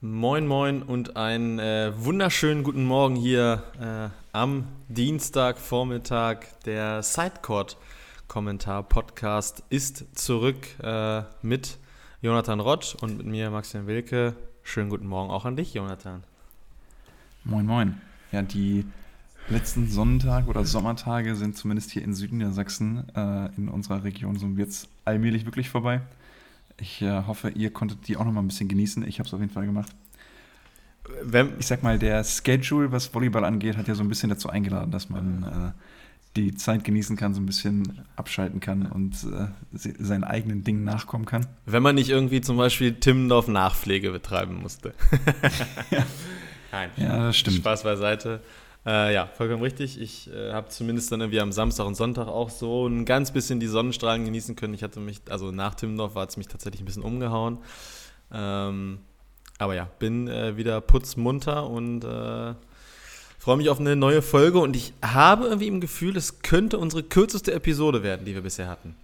Moin, moin und einen äh, wunderschönen guten Morgen hier äh, am Dienstagvormittag. Der Sidecourt-Kommentar-Podcast ist zurück äh, mit Jonathan Rott und mit mir, Maximilian Wilke. Schönen guten Morgen auch an dich, Jonathan. Moin, moin. Ja, die letzten Sonnentage oder Sommertage sind zumindest hier in Süden der äh, in unserer Region so jetzt allmählich wirklich vorbei. Ich äh, hoffe, ihr konntet die auch noch mal ein bisschen genießen. Ich habe es auf jeden Fall gemacht. Wenn, ich sag mal, der Schedule, was Volleyball angeht, hat ja so ein bisschen dazu eingeladen, dass man äh, die Zeit genießen kann, so ein bisschen abschalten kann und äh, seinen eigenen Dingen nachkommen kann. Wenn man nicht irgendwie zum Beispiel Timmendorf Nachpflege betreiben musste. ja. Nein, ja, das stimmt. Spaß beiseite. Äh, ja, vollkommen richtig. Ich äh, habe zumindest dann irgendwie am Samstag und Sonntag auch so ein ganz bisschen die Sonnenstrahlen genießen können. Ich hatte mich, also nach Timmendorf war es mich tatsächlich ein bisschen umgehauen. Ähm, aber ja, bin äh, wieder putzmunter und äh, freue mich auf eine neue Folge. Und ich habe irgendwie im Gefühl, es könnte unsere kürzeste Episode werden, die wir bisher hatten.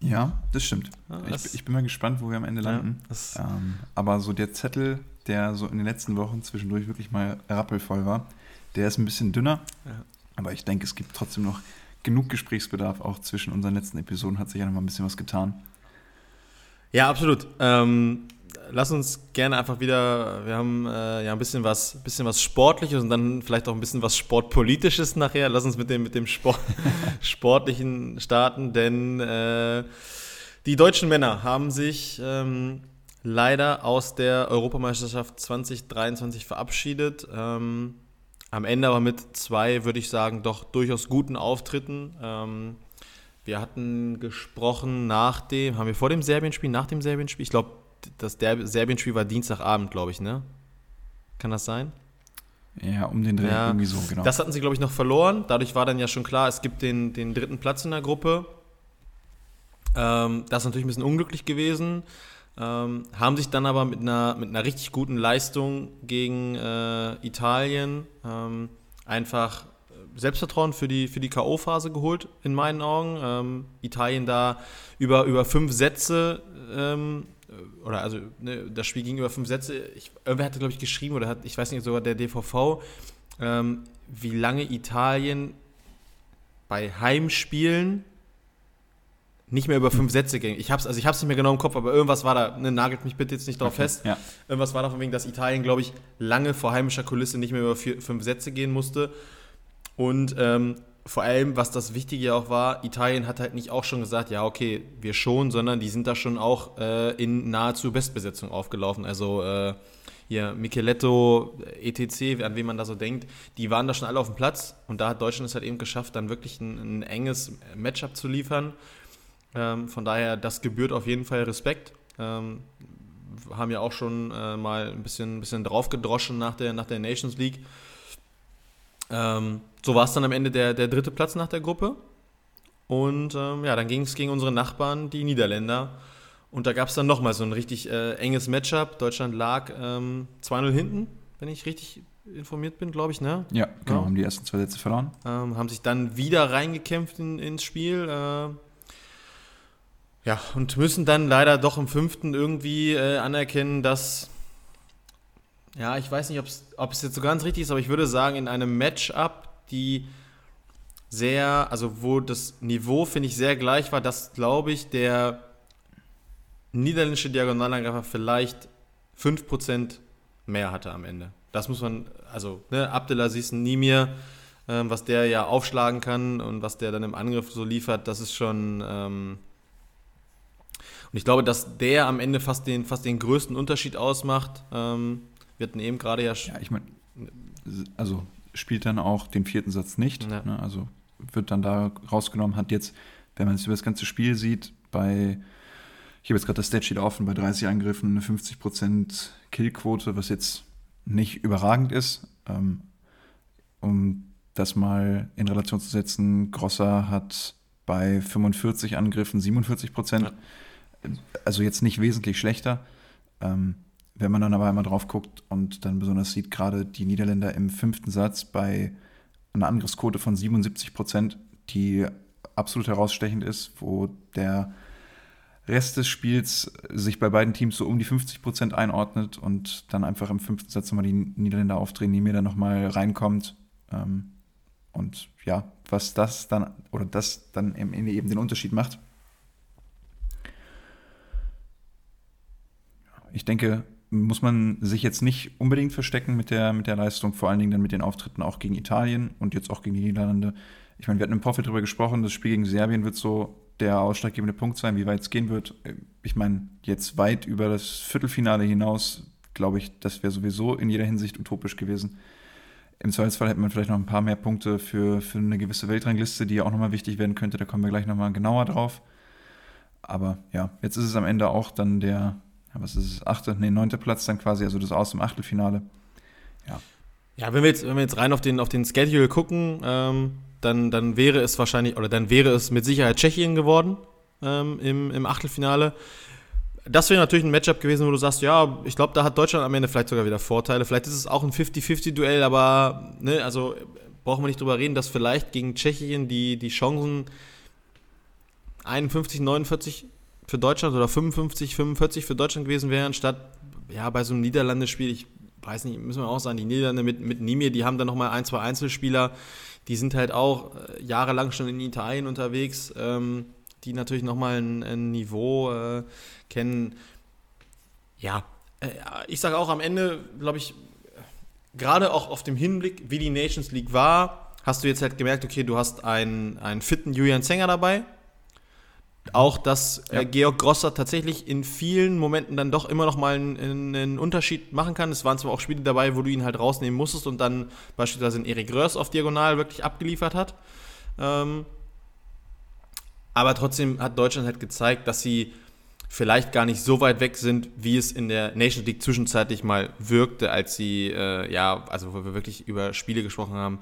Ja, das stimmt. Das ich, ich, bin mal gespannt, wo wir am Ende landen. Ja, ähm, aber so der Zettel, der so in den letzten Wochen zwischendurch wirklich mal rappelvoll war, der ist ein bisschen dünner. Ja. Aber ich denke, es gibt trotzdem noch genug Gesprächsbedarf. Auch zwischen unseren letzten Episoden hat sich ja noch mal ein bisschen was getan. Ja, absolut. Ähm, lass uns gerne einfach wieder, wir haben äh, ja ein bisschen was, bisschen was Sportliches und dann vielleicht auch ein bisschen was Sportpolitisches nachher. Lass uns mit dem, mit dem Sport, Sportlichen starten, denn äh, die deutschen Männer haben sich ähm, leider aus der Europameisterschaft 2023 verabschiedet. Ähm, am Ende aber mit zwei, würde ich sagen, doch durchaus guten Auftritten. Ähm, wir hatten gesprochen nach dem, haben wir vor dem Serbien-Spiel, nach dem Serbien-Spiel? Ich glaube, das Serbien-Spiel war Dienstagabend, glaube ich, ne? Kann das sein? Ja, um den Dreh ja, irgendwie so, genau. Das hatten sie, glaube ich, noch verloren. Dadurch war dann ja schon klar, es gibt den, den dritten Platz in der Gruppe. Ähm, das ist natürlich ein bisschen unglücklich gewesen. Ähm, haben sich dann aber mit einer, mit einer richtig guten Leistung gegen äh, Italien ähm, einfach Selbstvertrauen für die, für die K.O.-Phase geholt, in meinen Augen. Ähm, Italien da über, über fünf Sätze ähm, äh, oder also ne, das Spiel ging über fünf Sätze. Ich, irgendwer hatte, glaube ich, geschrieben, oder hat, ich weiß nicht, sogar der DVV, ähm, wie lange Italien bei Heimspielen nicht mehr über fünf Sätze ging. Ich hab's, also ich habe es nicht mehr genau im Kopf, aber irgendwas war da, ne, nagelt mich bitte jetzt nicht drauf okay, fest. Ja. Irgendwas war da von wegen, dass Italien, glaube ich, lange vor heimischer Kulisse nicht mehr über vier, fünf Sätze gehen musste. Und ähm, vor allem, was das Wichtige auch war, Italien hat halt nicht auch schon gesagt, ja, okay, wir schon, sondern die sind da schon auch äh, in nahezu Bestbesetzung aufgelaufen. Also äh, hier Micheletto, ETC, an wen man da so denkt, die waren da schon alle auf dem Platz und da hat Deutschland es halt eben geschafft, dann wirklich ein, ein enges Matchup zu liefern. Ähm, von daher, das gebührt auf jeden Fall Respekt. Ähm, haben ja auch schon äh, mal ein bisschen, bisschen draufgedroschen nach der, nach der Nations League. Ähm, so war es dann am Ende der, der dritte Platz nach der Gruppe. Und ähm, ja, dann ging es gegen unsere Nachbarn, die Niederländer. Und da gab es dann nochmal so ein richtig äh, enges Matchup. Deutschland lag ähm, 2-0 hinten, wenn ich richtig informiert bin, glaube ich, ne? Ja, genau, ja. haben die ersten zwei Sätze verloren. Ähm, haben sich dann wieder reingekämpft in, ins Spiel. Äh, ja, und müssen dann leider doch im fünften irgendwie äh, anerkennen, dass ja, ich weiß nicht, ob es jetzt so ganz richtig ist, aber ich würde sagen, in einem Matchup, die sehr, also wo das Niveau, finde ich, sehr gleich war, dass, glaube ich, der niederländische Diagonalangreifer vielleicht 5% mehr hatte am Ende. Das muss man, also ne, Abdelaziz Nimir, äh, was der ja aufschlagen kann und was der dann im Angriff so liefert, das ist schon. Ähm, und ich glaube, dass der am Ende fast den, fast den größten Unterschied ausmacht. Ähm, wir hatten eben gerade ja. Ja, ich meine, also spielt dann auch den vierten Satz nicht. Ja. Ne? Also wird dann da rausgenommen, hat jetzt, wenn man es über das ganze Spiel sieht, bei, ich habe jetzt gerade das Statsheet offen, bei 30 Angriffen eine 50% Killquote, was jetzt nicht überragend ist. Ähm, um das mal in Relation zu setzen, Grosser hat bei 45 Angriffen 47 Ja. Also jetzt nicht wesentlich schlechter. Ähm, wenn man dann aber einmal drauf guckt und dann besonders sieht, gerade die Niederländer im fünften Satz bei einer Angriffsquote von 77 Prozent, die absolut herausstechend ist, wo der Rest des Spiels sich bei beiden Teams so um die 50 Prozent einordnet und dann einfach im fünften Satz nochmal die Niederländer aufdrehen, die mir dann nochmal reinkommt. Ähm, und ja, was das dann, oder das dann eben den Unterschied macht. Ich denke, muss man sich jetzt nicht unbedingt verstecken mit der, mit der Leistung, vor allen Dingen dann mit den Auftritten auch gegen Italien und jetzt auch gegen die Niederlande. Ich meine, wir hatten im Vorfeld darüber gesprochen, das Spiel gegen Serbien wird so der ausschlaggebende Punkt sein, wie weit es gehen wird. Ich meine, jetzt weit über das Viertelfinale hinaus, glaube ich, das wäre sowieso in jeder Hinsicht utopisch gewesen. Im Zweifelsfall hätte man vielleicht noch ein paar mehr Punkte für, für eine gewisse Weltrangliste, die ja auch nochmal wichtig werden könnte. Da kommen wir gleich nochmal genauer drauf. Aber ja, jetzt ist es am Ende auch dann der, was ist es, achte, nee, neunte Platz dann quasi, also das Aus im Achtelfinale. Ja. Ja, wenn wir jetzt, wenn wir jetzt rein auf den, auf den Schedule gucken, ähm, dann, dann wäre es wahrscheinlich, oder dann wäre es mit Sicherheit Tschechien geworden ähm, im, im Achtelfinale. Das wäre natürlich ein Matchup gewesen, wo du sagst, ja, ich glaube, da hat Deutschland am Ende vielleicht sogar wieder Vorteile. Vielleicht ist es auch ein 50-50-Duell, aber ne, also brauchen wir nicht drüber reden, dass vielleicht gegen Tschechien die, die Chancen 51, 49 für Deutschland oder 55, 45 für Deutschland gewesen wären, statt ja, bei so einem Niederlandespiel, ich weiß nicht, müssen wir auch sagen, die Niederlande mit, mit Nimir, die haben da nochmal ein, zwei Einzelspieler, die sind halt auch äh, jahrelang schon in Italien unterwegs, ähm, die natürlich nochmal ein, ein Niveau äh, kennen. Ja, äh, ich sage auch am Ende, glaube ich, gerade auch auf dem Hinblick, wie die Nations League war, hast du jetzt halt gemerkt, okay, du hast einen, einen fitten Julian Zenger dabei, auch, dass äh, ja. äh, Georg Grosser tatsächlich in vielen Momenten dann doch immer noch mal einen, einen, Unterschied machen kann. Es waren zwar auch Spiele dabei, wo du ihn halt rausnehmen musstest und dann beispielsweise in Erik Röhrs auf Diagonal wirklich abgeliefert hat. Ähm, aber trotzdem hat Deutschland halt gezeigt, dass sie vielleicht gar nicht so weit weg sind, wie es in der Nation League zwischenzeitlich mal wirkte, als sie, äh, ja, also wo wir wirklich über Spiele gesprochen haben,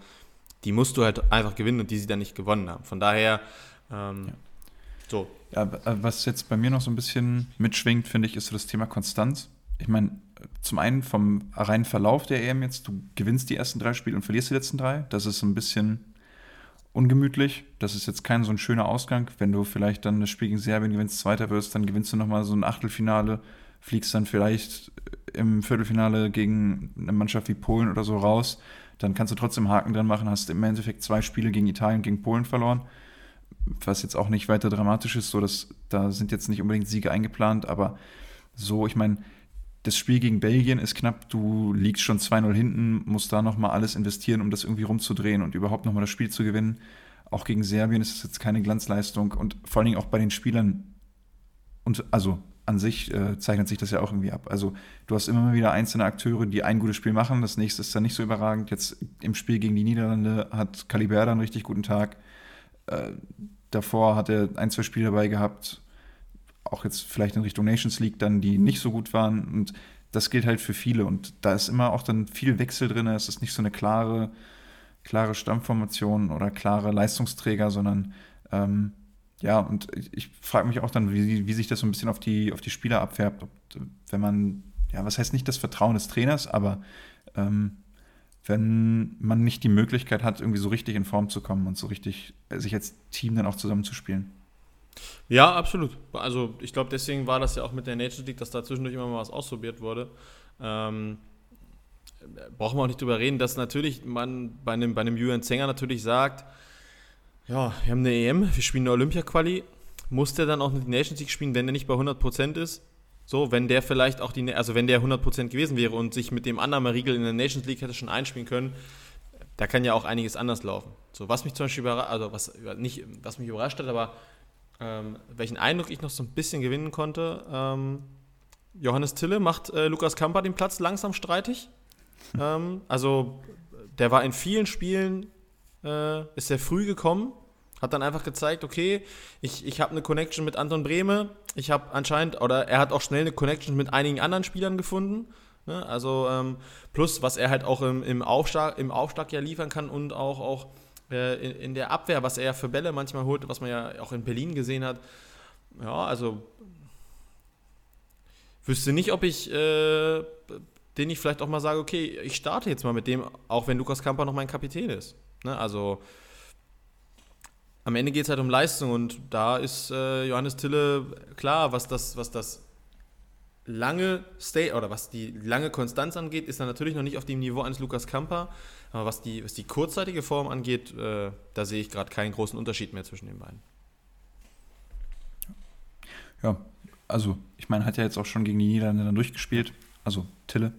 die musst du halt einfach gewinnen und die sie dann nicht gewonnen haben. Von daher, ähm, ja. So. Ja, äh, was jetzt bei mir noch so ein bisschen mitschwingt, finde ich, ist so das Thema Konstanz. Ich meine, zum einen vom reinen Verlauf der EM jetzt, du gewinnst die ersten drei Spiele und verlierst die letzten drei. Das ist ein bisschen ungemütlich. Das ist jetzt kein so ein schöner Ausgang. Wenn du vielleicht dann das Spiel gegen Serbien gewinnst, Zweiter wirst, dann gewinnst du nochmal so ein Achtelfinale, fliegst dann vielleicht im Viertelfinale gegen eine Mannschaft wie Polen oder so raus. Dann kannst du trotzdem Haken dran machen, hast im Endeffekt zwei Spiele gegen Italien, gegen Polen verloren was jetzt auch nicht weiter dramatisch ist, so dass da sind jetzt nicht unbedingt Siege eingeplant, aber so, ich meine, das Spiel gegen Belgien ist knapp, du liegst schon 2-0 hinten, musst da nochmal alles investieren, um das irgendwie rumzudrehen und überhaupt nochmal das Spiel zu gewinnen. Auch gegen Serbien ist es jetzt keine Glanzleistung und vor allen Dingen auch bei den Spielern und also an sich äh, zeichnet sich das ja auch irgendwie ab. Also du hast immer mal wieder einzelne Akteure, die ein gutes Spiel machen, das nächste ist dann nicht so überragend. Jetzt im Spiel gegen die Niederlande hat Caliberda einen richtig guten Tag. Äh, davor hat er ein, zwei Spiele dabei gehabt, auch jetzt vielleicht in Richtung Nations League dann, die nicht so gut waren. Und das gilt halt für viele. Und da ist immer auch dann viel Wechsel drin. Es ist nicht so eine klare, klare Stammformation oder klare Leistungsträger, sondern ähm, ja, und ich, ich frage mich auch dann, wie, wie sich das so ein bisschen auf die, auf die Spieler abfärbt. Ob, wenn man, ja, was heißt nicht das Vertrauen des Trainers, aber ähm, wenn man nicht die Möglichkeit hat, irgendwie so richtig in Form zu kommen und so richtig äh, sich als Team dann auch zusammenzuspielen. Ja, absolut. Also ich glaube, deswegen war das ja auch mit der Nature League, dass da zwischendurch immer mal was ausprobiert wurde. Ähm, brauchen wir auch nicht drüber reden, dass natürlich man bei einem, bei einem Julian Zenger natürlich sagt, ja, wir haben eine EM, wir spielen eine Olympia-Quali, muss der dann auch eine Nations League spielen, wenn er nicht bei 100% ist? So, wenn der vielleicht auch die, also wenn der 100% gewesen wäre und sich mit dem anderen Riegel in der Nations League hätte schon einspielen können, da kann ja auch einiges anders laufen. So, was mich zum Beispiel überrascht, also was, nicht, was mich überrascht hat, aber ähm, welchen Eindruck ich noch so ein bisschen gewinnen konnte, ähm, Johannes Tille macht äh, Lukas Kamper den Platz langsam streitig. ähm, also der war in vielen Spielen, äh, ist sehr früh gekommen, hat dann einfach gezeigt, okay, ich, ich habe eine Connection mit Anton Brehme, ich habe anscheinend, oder er hat auch schnell eine Connection mit einigen anderen Spielern gefunden. Ne? Also ähm, plus, was er halt auch im, im, Aufschlag, im Aufschlag ja liefern kann und auch, auch äh, in, in, der Abwehr, was er für Bälle manchmal holt, was man ja auch in Berlin gesehen hat. Ja, also wüsste nicht, ob ich äh, den ich vielleicht auch mal sage, okay, ich starte jetzt mal mit dem, auch wenn Lukas Kamper noch mein Kapitän ist. Ne? Also am Ende geht es halt um Leistung und da ist äh, Johannes Tille klar, was das, was das lange Stay oder was die lange Konstanz angeht, ist er natürlich noch nicht auf dem Niveau eines Lukas Kamper. Aber was die, was die kurzzeitige Form angeht, äh, da sehe ich gerade keinen großen Unterschied mehr zwischen den beiden. Ja, also ich meine, hat ja jetzt auch schon gegen die Niederlande dann durchgespielt, also Tille.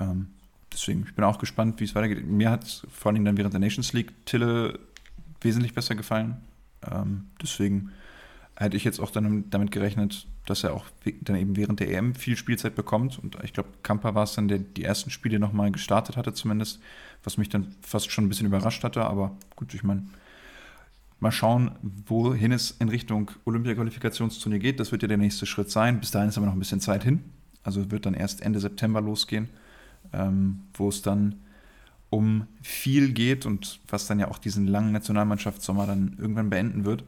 Ähm, deswegen, ich bin auch gespannt, wie es weitergeht. Mir hat vor allem dann während der Nations League Tille wesentlich besser gefallen. Ähm, deswegen hätte ich jetzt auch dann damit gerechnet, dass er auch dann eben während der EM viel Spielzeit bekommt. Und ich glaube, Kampa war es dann, der die ersten Spiele nochmal gestartet hatte, zumindest, was mich dann fast schon ein bisschen überrascht hatte. Aber gut, ich meine, mal schauen, wohin es in Richtung Olympia-Qualifikationsturnier geht. Das wird ja der nächste Schritt sein. Bis dahin ist aber noch ein bisschen Zeit hin. Also wird dann erst Ende September losgehen, ähm, wo es dann um viel geht und was dann ja auch diesen langen Nationalmannschaftssommer dann irgendwann beenden wird.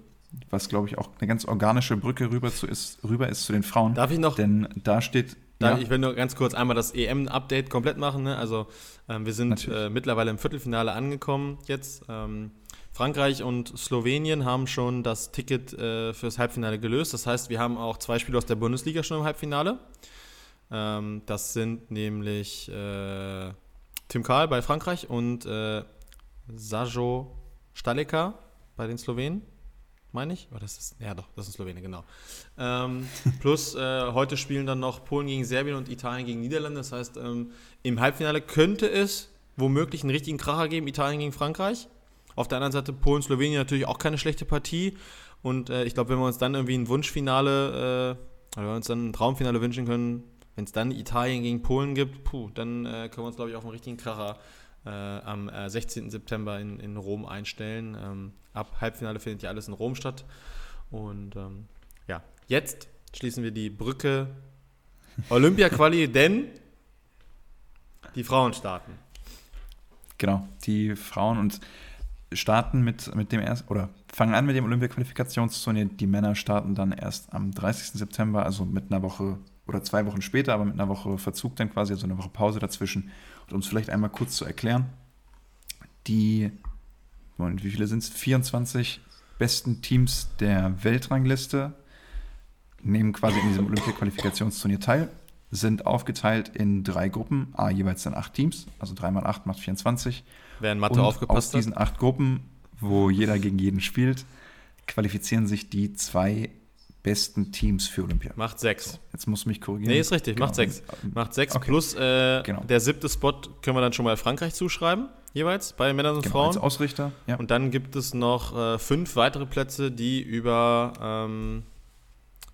Was, glaube ich, auch eine ganz organische Brücke rüber, zu ist, rüber ist zu den Frauen. Darf ich noch? Denn da steht. Ja. Ich will nur ganz kurz einmal das EM-Update komplett machen. Ne? Also, ähm, wir sind äh, mittlerweile im Viertelfinale angekommen jetzt. Ähm, Frankreich und Slowenien haben schon das Ticket äh, fürs Halbfinale gelöst. Das heißt, wir haben auch zwei Spiele aus der Bundesliga schon im Halbfinale. Ähm, das sind nämlich äh, Tim Karl bei Frankreich und äh, Sajo Staleka bei den Slowenen, meine ich. Oh, das ist, ja doch, das ist Slowene, genau. Ähm, plus äh, heute spielen dann noch Polen gegen Serbien und Italien gegen Niederlande. Das heißt, ähm, im Halbfinale könnte es womöglich einen richtigen Kracher geben, Italien gegen Frankreich. Auf der anderen Seite Polen, Slowenien natürlich auch keine schlechte Partie. Und äh, ich glaube, wenn wir uns dann irgendwie ein Wunschfinale, äh, oder wir uns dann ein Traumfinale wünschen können, wenn es dann Italien gegen Polen gibt, puh, dann äh, können wir uns, glaube ich, auf einen richtigen Kracher äh, am äh, 16. September in, in Rom einstellen. Ähm, ab Halbfinale findet ja alles in Rom statt. Und ähm, ja, jetzt schließen wir die Brücke Olympia-Quali, denn die Frauen starten. Genau, die Frauen und starten mit, mit dem ersten, oder fangen an mit dem Olympia-Qualifikationsturnier. Die Männer starten dann erst am 30. September, also mit einer Woche oder zwei Wochen später, aber mit einer Woche Verzug dann quasi, also eine Woche Pause dazwischen. Und um es vielleicht einmal kurz zu erklären, die, Moment, wie viele sind es? 24 besten Teams der Weltrangliste nehmen quasi in diesem Olympia-Qualifikationsturnier teil, sind aufgeteilt in drei Gruppen, a jeweils dann acht Teams, also 3 mal 8 macht 24. Wer in Mathe Und aufgepasst aus diesen acht Gruppen, wo jeder gegen jeden spielt, qualifizieren sich die zwei besten Teams für Olympia. Macht sechs. So, jetzt muss mich korrigieren. Nee, ist richtig, genau. macht sechs. Macht sechs okay. plus äh, genau. der siebte Spot können wir dann schon mal Frankreich zuschreiben, jeweils bei Männern und genau, Frauen. Als Ausrichter, ja. Und dann gibt es noch äh, fünf weitere Plätze, die über ähm,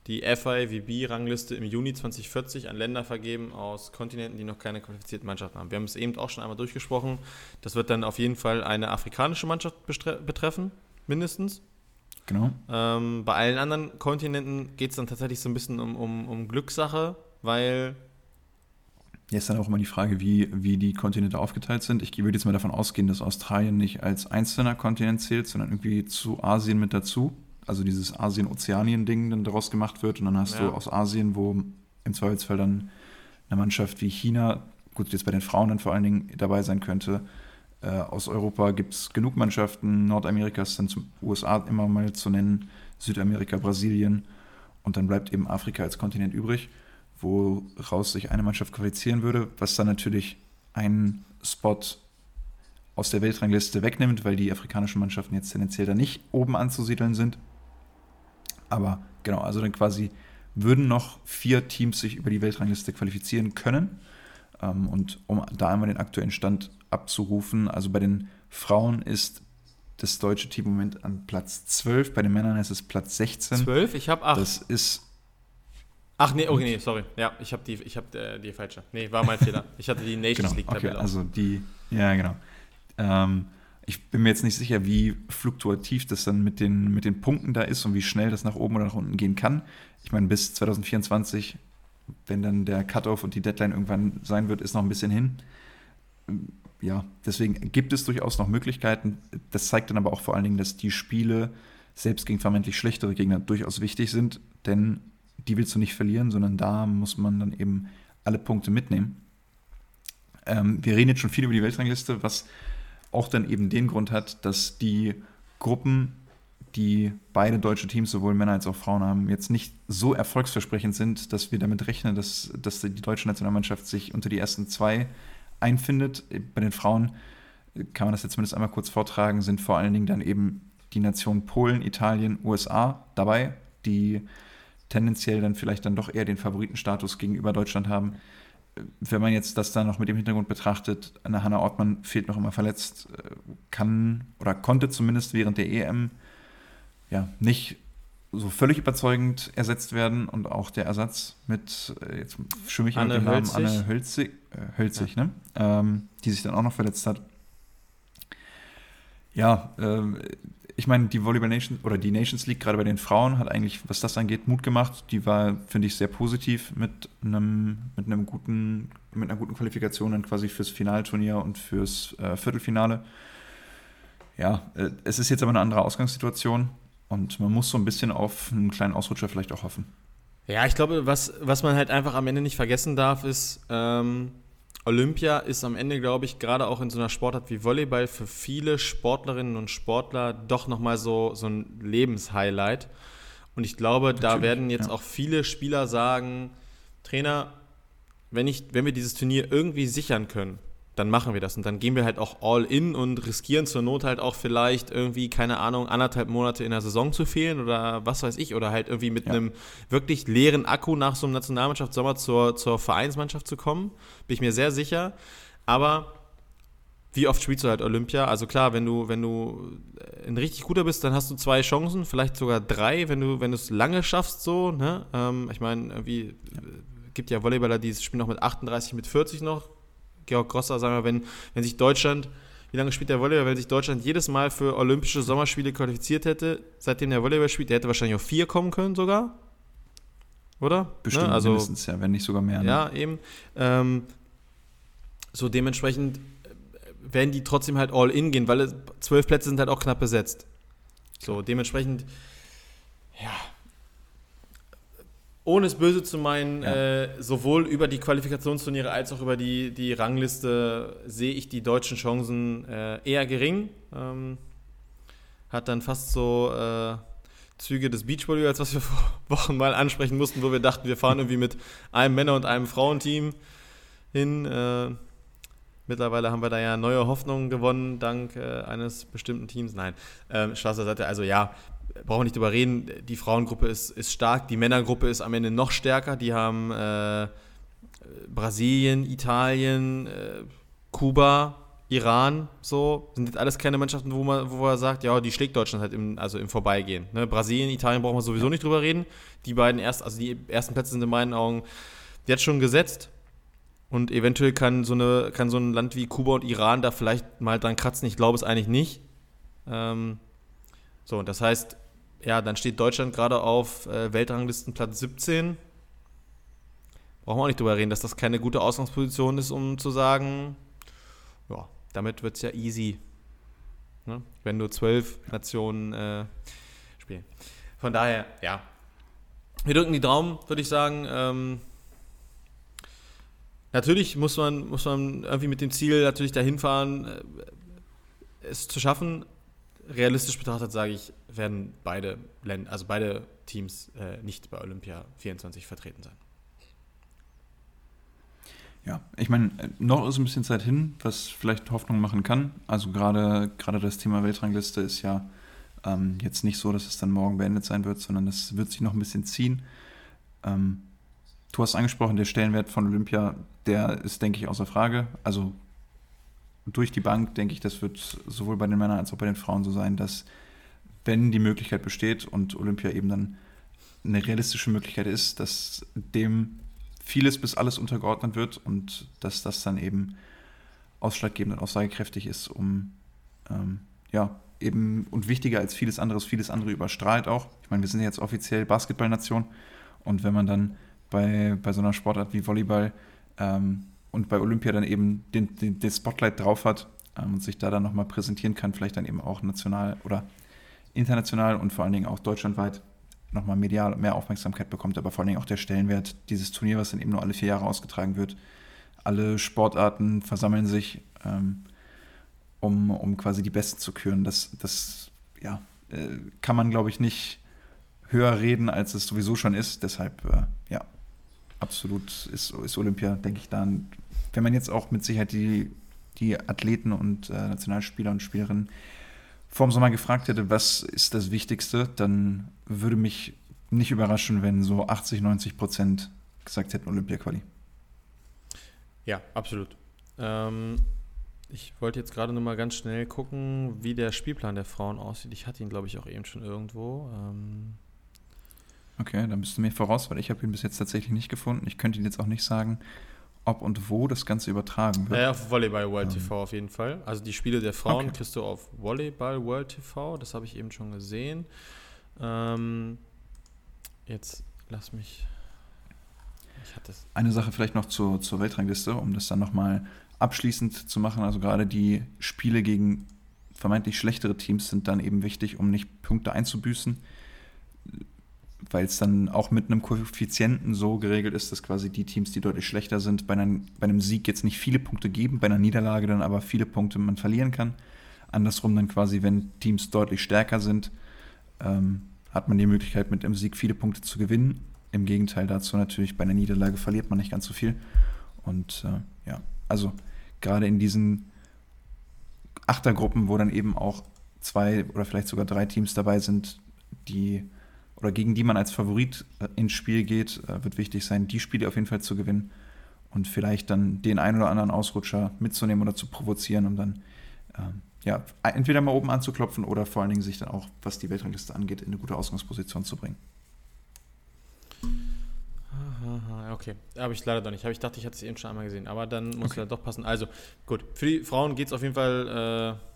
die FIVB-Rangliste im Juni 2040 an Länder vergeben aus Kontinenten, die noch keine qualifizierten Mannschaften haben. Wir haben es eben auch schon einmal durchgesprochen. Das wird dann auf jeden Fall eine afrikanische Mannschaft betreffen, mindestens. Genau. Ähm, bei allen anderen Kontinenten geht es dann tatsächlich so ein bisschen um, um, um Glückssache, weil. Ja, ist dann auch immer die Frage, wie, wie die Kontinente aufgeteilt sind. Ich würde jetzt mal davon ausgehen, dass Australien nicht als einzelner Kontinent zählt, sondern irgendwie zu Asien mit dazu. Also dieses Asien-Ozeanien-Ding dann daraus gemacht wird. Und dann hast ja. du aus Asien, wo im Zweifelsfall dann eine Mannschaft wie China, gut, jetzt bei den Frauen dann vor allen Dingen dabei sein könnte, äh, aus Europa gibt es genug Mannschaften, Nordamerika ist dann zum USA immer mal zu nennen, Südamerika, Brasilien und dann bleibt eben Afrika als Kontinent übrig, woraus sich eine Mannschaft qualifizieren würde, was dann natürlich einen Spot aus der Weltrangliste wegnimmt, weil die afrikanischen Mannschaften jetzt tendenziell da nicht oben anzusiedeln sind. Aber genau, also dann quasi würden noch vier Teams sich über die Weltrangliste qualifizieren können. Ähm, und um da einmal den aktuellen Stand abzurufen, also bei den Frauen ist das deutsche Team im Moment an Platz 12, bei den Männern ist es Platz 16. 12? Ich habe 8. Das ist. Ach nee, okay, nee, sorry. Ja, ich habe die, ich hab, äh, die falsche. Nee, war mein Fehler. Ich hatte die Nations genau, League-Tabelle. Okay, also die, ja, genau. Ähm, ich bin mir jetzt nicht sicher, wie fluktuativ das dann mit den, mit den Punkten da ist und wie schnell das nach oben oder nach unten gehen kann. Ich meine, bis 2024 wenn dann der Cut-Off und die Deadline irgendwann sein wird, ist noch ein bisschen hin. Ja, deswegen gibt es durchaus noch Möglichkeiten. Das zeigt dann aber auch vor allen Dingen, dass die Spiele selbst gegen vermeintlich schlechtere Gegner durchaus wichtig sind, denn die willst du nicht verlieren, sondern da muss man dann eben alle Punkte mitnehmen. Ähm, wir reden jetzt schon viel über die Weltrangliste, was auch dann eben den Grund hat, dass die Gruppen die beide deutsche Teams, sowohl Männer als auch Frauen haben, jetzt nicht so erfolgsversprechend sind, dass wir damit rechnen, dass, dass die deutsche Nationalmannschaft sich unter die ersten zwei einfindet. Bei den Frauen kann man das jetzt zumindest einmal kurz vortragen, sind vor allen Dingen dann eben die Nationen Polen, Italien, USA dabei, die tendenziell dann vielleicht dann doch eher den Favoritenstatus gegenüber Deutschland haben. Wenn man jetzt das dann noch mit dem Hintergrund betrachtet, eine Hanna Ortmann fehlt noch immer verletzt, kann oder konnte zumindest während der EM ja nicht so völlig überzeugend ersetzt werden und auch der Ersatz mit, äh, jetzt schwimme ich Anne mit dem Namen Hölzig. Anne Hölzig, äh, Hölzig ja. ne? Ähm, die sich dann auch noch verletzt hat. Ja, ähm, ich meine, die Volleyball Nation oder die Nations League, gerade bei den Frauen, hat eigentlich, was das angeht, Mut gemacht. Die war, finde ich, sehr positiv mit einem, mit einem guten, mit einer guten Qualifikation dann quasi fürs Finalturnier und fürs äh, Viertelfinale. Ja, äh, es ist jetzt aber eine andere Ausgangssituation und man muss so ein bisschen auf einen kleinen Ausrutscher vielleicht auch hoffen. Ja, ich glaube, was, was man halt einfach am Ende nicht vergessen darf, ist, ähm, Olympia ist am Ende, glaube ich, gerade auch in so einer Sportart wie Volleyball für viele Sportlerinnen und Sportler doch nochmal so, so ein Lebenshighlight. Und ich glaube, Natürlich, da werden jetzt ja. auch viele Spieler sagen, Trainer, wenn, ich, wenn wir dieses Turnier irgendwie sichern können, dann machen wir das. Und dann gehen wir halt auch all in und riskieren zur Not halt auch vielleicht irgendwie, keine Ahnung, anderthalb Monate in der Saison zu fehlen oder was weiß ich. Oder halt irgendwie mit ja. einem wirklich leeren Akku nach so einem Nationalmannschaftssommer zur, zur Vereinsmannschaft zu kommen. Bin ich mir sehr sicher. Aber wie oft spielst du halt Olympia? Also klar, wenn du, wenn du ein richtig guter bist, dann hast du zwei Chancen, vielleicht sogar drei, wenn du, wenn du es lange schaffst, so, ne? Ähm, ich meine, irgendwie ja. gibt ja Volleyballer, die spielen noch mit 38, mit 40 noch Georg Grosser, sagen wir, wenn, wenn sich Deutschland, wie lange spielt der Volleyball, wenn sich Deutschland jedes Mal für Olympische Sommerspiele qualifiziert hätte, seitdem der Volleyball spielt, der hätte wahrscheinlich auf vier kommen können sogar. Oder? Bestimmt, ne? also, mindestens, ja, wenn nicht sogar mehr. Ne? Ja, eben. Ähm, so dementsprechend äh, werden die trotzdem halt all in gehen, weil zwölf Plätze sind halt auch knapp besetzt. So, dementsprechend, ja, ohne es böse zu meinen, ja. äh, sowohl über die Qualifikationsturniere als auch über die, die Rangliste sehe ich die deutschen Chancen äh, eher gering. Ähm, hat dann fast so äh, Züge des Beachvolleyballs, was wir vor Wochen mal ansprechen mussten, wo wir dachten, wir fahren irgendwie mit einem Männer- und einem Frauenteam hin. Äh, mittlerweile haben wir da ja neue Hoffnungen gewonnen, dank äh, eines bestimmten Teams. Nein, ähm, Spaß Seite. Also ja, brauchen wir nicht drüber reden, die Frauengruppe ist, ist stark, die Männergruppe ist am Ende noch stärker. Die haben äh, Brasilien, Italien, äh, Kuba, Iran, so, sind jetzt alles keine Mannschaften, wo man, wo man sagt, ja, die schlägt Deutschland halt im, also im Vorbeigehen. Ne? Brasilien, Italien brauchen wir sowieso nicht drüber reden. Die beiden erst, also die ersten Plätze sind in meinen Augen jetzt schon gesetzt. Und eventuell kann so, eine, kann so ein Land wie Kuba und Iran da vielleicht mal dran kratzen. Ich glaube es eigentlich nicht. Ähm, so, und das heißt, ja, dann steht Deutschland gerade auf äh, Weltranglistenplatz 17. Brauchen wir auch nicht drüber reden, dass das keine gute Ausgangsposition ist, um zu sagen, ja, damit wird es ja easy. Ne? Wenn nur zwölf Nationen äh, spielen. Von daher, ja. Wir drücken die Daumen, würde ich sagen. Ähm, natürlich muss man, muss man irgendwie mit dem Ziel natürlich dahin fahren, äh, es zu schaffen realistisch betrachtet sage ich, werden beide Länder, also beide Teams äh, nicht bei Olympia 24 vertreten sein. Ja, ich meine, noch ist ein bisschen Zeit hin, was vielleicht Hoffnung machen kann. Also gerade gerade das Thema Weltrangliste ist ja ähm, jetzt nicht so, dass es dann morgen beendet sein wird, sondern es wird sich noch ein bisschen ziehen. Ähm, du hast angesprochen, der Stellenwert von Olympia, der ist, denke ich, außer Frage. Also durch die Bank denke ich, das wird sowohl bei den Männern als auch bei den Frauen so sein, dass wenn die Möglichkeit besteht und Olympia eben dann eine realistische Möglichkeit ist, dass dem vieles bis alles untergeordnet wird und dass das dann eben ausschlaggebend und aussagekräftig ist, um ähm, ja eben und wichtiger als vieles anderes, vieles andere überstrahlt auch. Ich meine, wir sind ja jetzt offiziell Basketballnation und wenn man dann bei, bei so einer Sportart wie Volleyball ähm, und bei Olympia dann eben den, den, den Spotlight drauf hat ähm, und sich da dann nochmal präsentieren kann, vielleicht dann eben auch national oder international und vor allen Dingen auch deutschlandweit nochmal medial mehr Aufmerksamkeit bekommt, aber vor allen Dingen auch der Stellenwert dieses Turnier, was dann eben nur alle vier Jahre ausgetragen wird. Alle Sportarten versammeln sich, ähm, um, um quasi die Besten zu küren. Das, das ja, äh, kann man, glaube ich, nicht höher reden, als es sowieso schon ist. Deshalb, äh, ja, absolut ist, ist Olympia, denke ich, dann, wenn man jetzt auch mit Sicherheit die, die Athleten und äh, Nationalspieler und Spielerinnen vor dem Sommer gefragt hätte, was ist das Wichtigste, dann würde mich nicht überraschen, wenn so 80, 90 Prozent gesagt hätten Olympia-Quali. Ja, absolut. Ähm, ich wollte jetzt gerade nur mal ganz schnell gucken, wie der Spielplan der Frauen aussieht. Ich hatte ihn, glaube ich, auch eben schon irgendwo. Ähm okay, dann bist du mir voraus, weil ich habe ihn bis jetzt tatsächlich nicht gefunden. Ich könnte ihn jetzt auch nicht sagen, ob und wo das Ganze übertragen wird. Ja, auf Volleyball World ähm. TV auf jeden Fall. Also die Spiele der Frauen okay. kriegst du auf Volleyball World TV. Das habe ich eben schon gesehen. Ähm, jetzt lass mich eine Sache vielleicht noch zur, zur Weltrangliste, um das dann nochmal abschließend zu machen. Also gerade die Spiele gegen vermeintlich schlechtere Teams sind dann eben wichtig, um nicht Punkte einzubüßen, weil es dann auch mit einem Koeffizienten so geregelt ist, dass quasi die Teams, die deutlich schlechter sind, bei einem, bei einem Sieg jetzt nicht viele Punkte geben, bei einer Niederlage dann aber viele Punkte man verlieren kann. Andersrum dann quasi, wenn Teams deutlich stärker sind, ähm, hat man die Möglichkeit, mit einem Sieg viele Punkte zu gewinnen im Gegenteil dazu natürlich, bei einer Niederlage verliert man nicht ganz so viel. Und äh, ja, also gerade in diesen Achtergruppen, wo dann eben auch zwei oder vielleicht sogar drei Teams dabei sind, die oder gegen die man als Favorit äh, ins Spiel geht, äh, wird wichtig sein, die Spiele auf jeden Fall zu gewinnen und vielleicht dann den einen oder anderen Ausrutscher mitzunehmen oder zu provozieren, um dann ähm, ja, entweder mal oben anzuklopfen oder vor allen Dingen sich dann auch, was die Weltrangliste angeht, in eine gute Ausgangsposition zu bringen. Okay. Habe ich leider doch nicht. Ich dachte, ich hatte es eben schon einmal gesehen. Aber dann muss okay. ja doch passen. Also, gut. Für die Frauen geht es auf jeden Fall äh,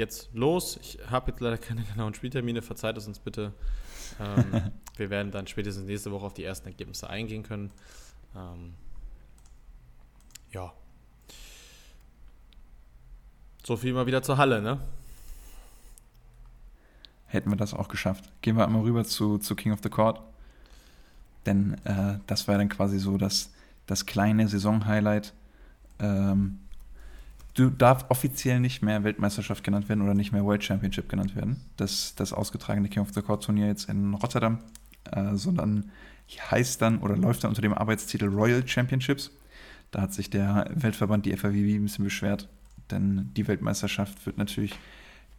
jetzt los. Ich habe jetzt leider keine genauen Spieltermine. Verzeiht es uns bitte. Ähm, wir werden dann spätestens nächste Woche auf die ersten Ergebnisse eingehen können. Ähm, ja. So viel mal wieder zur Halle, ne? Hätten wir das auch geschafft. Gehen wir einmal rüber zu, zu King of the Court. Denn äh, das war dann quasi so das, das kleine Saisonhighlight. Ähm, du darf offiziell nicht mehr Weltmeisterschaft genannt werden oder nicht mehr World Championship genannt werden. Das, das ausgetragene King of the Court Turnier jetzt in Rotterdam, äh, sondern heißt dann oder läuft dann unter dem Arbeitstitel Royal Championships. Da hat sich der Weltverband, die FAWB, ein bisschen beschwert, denn die Weltmeisterschaft wird natürlich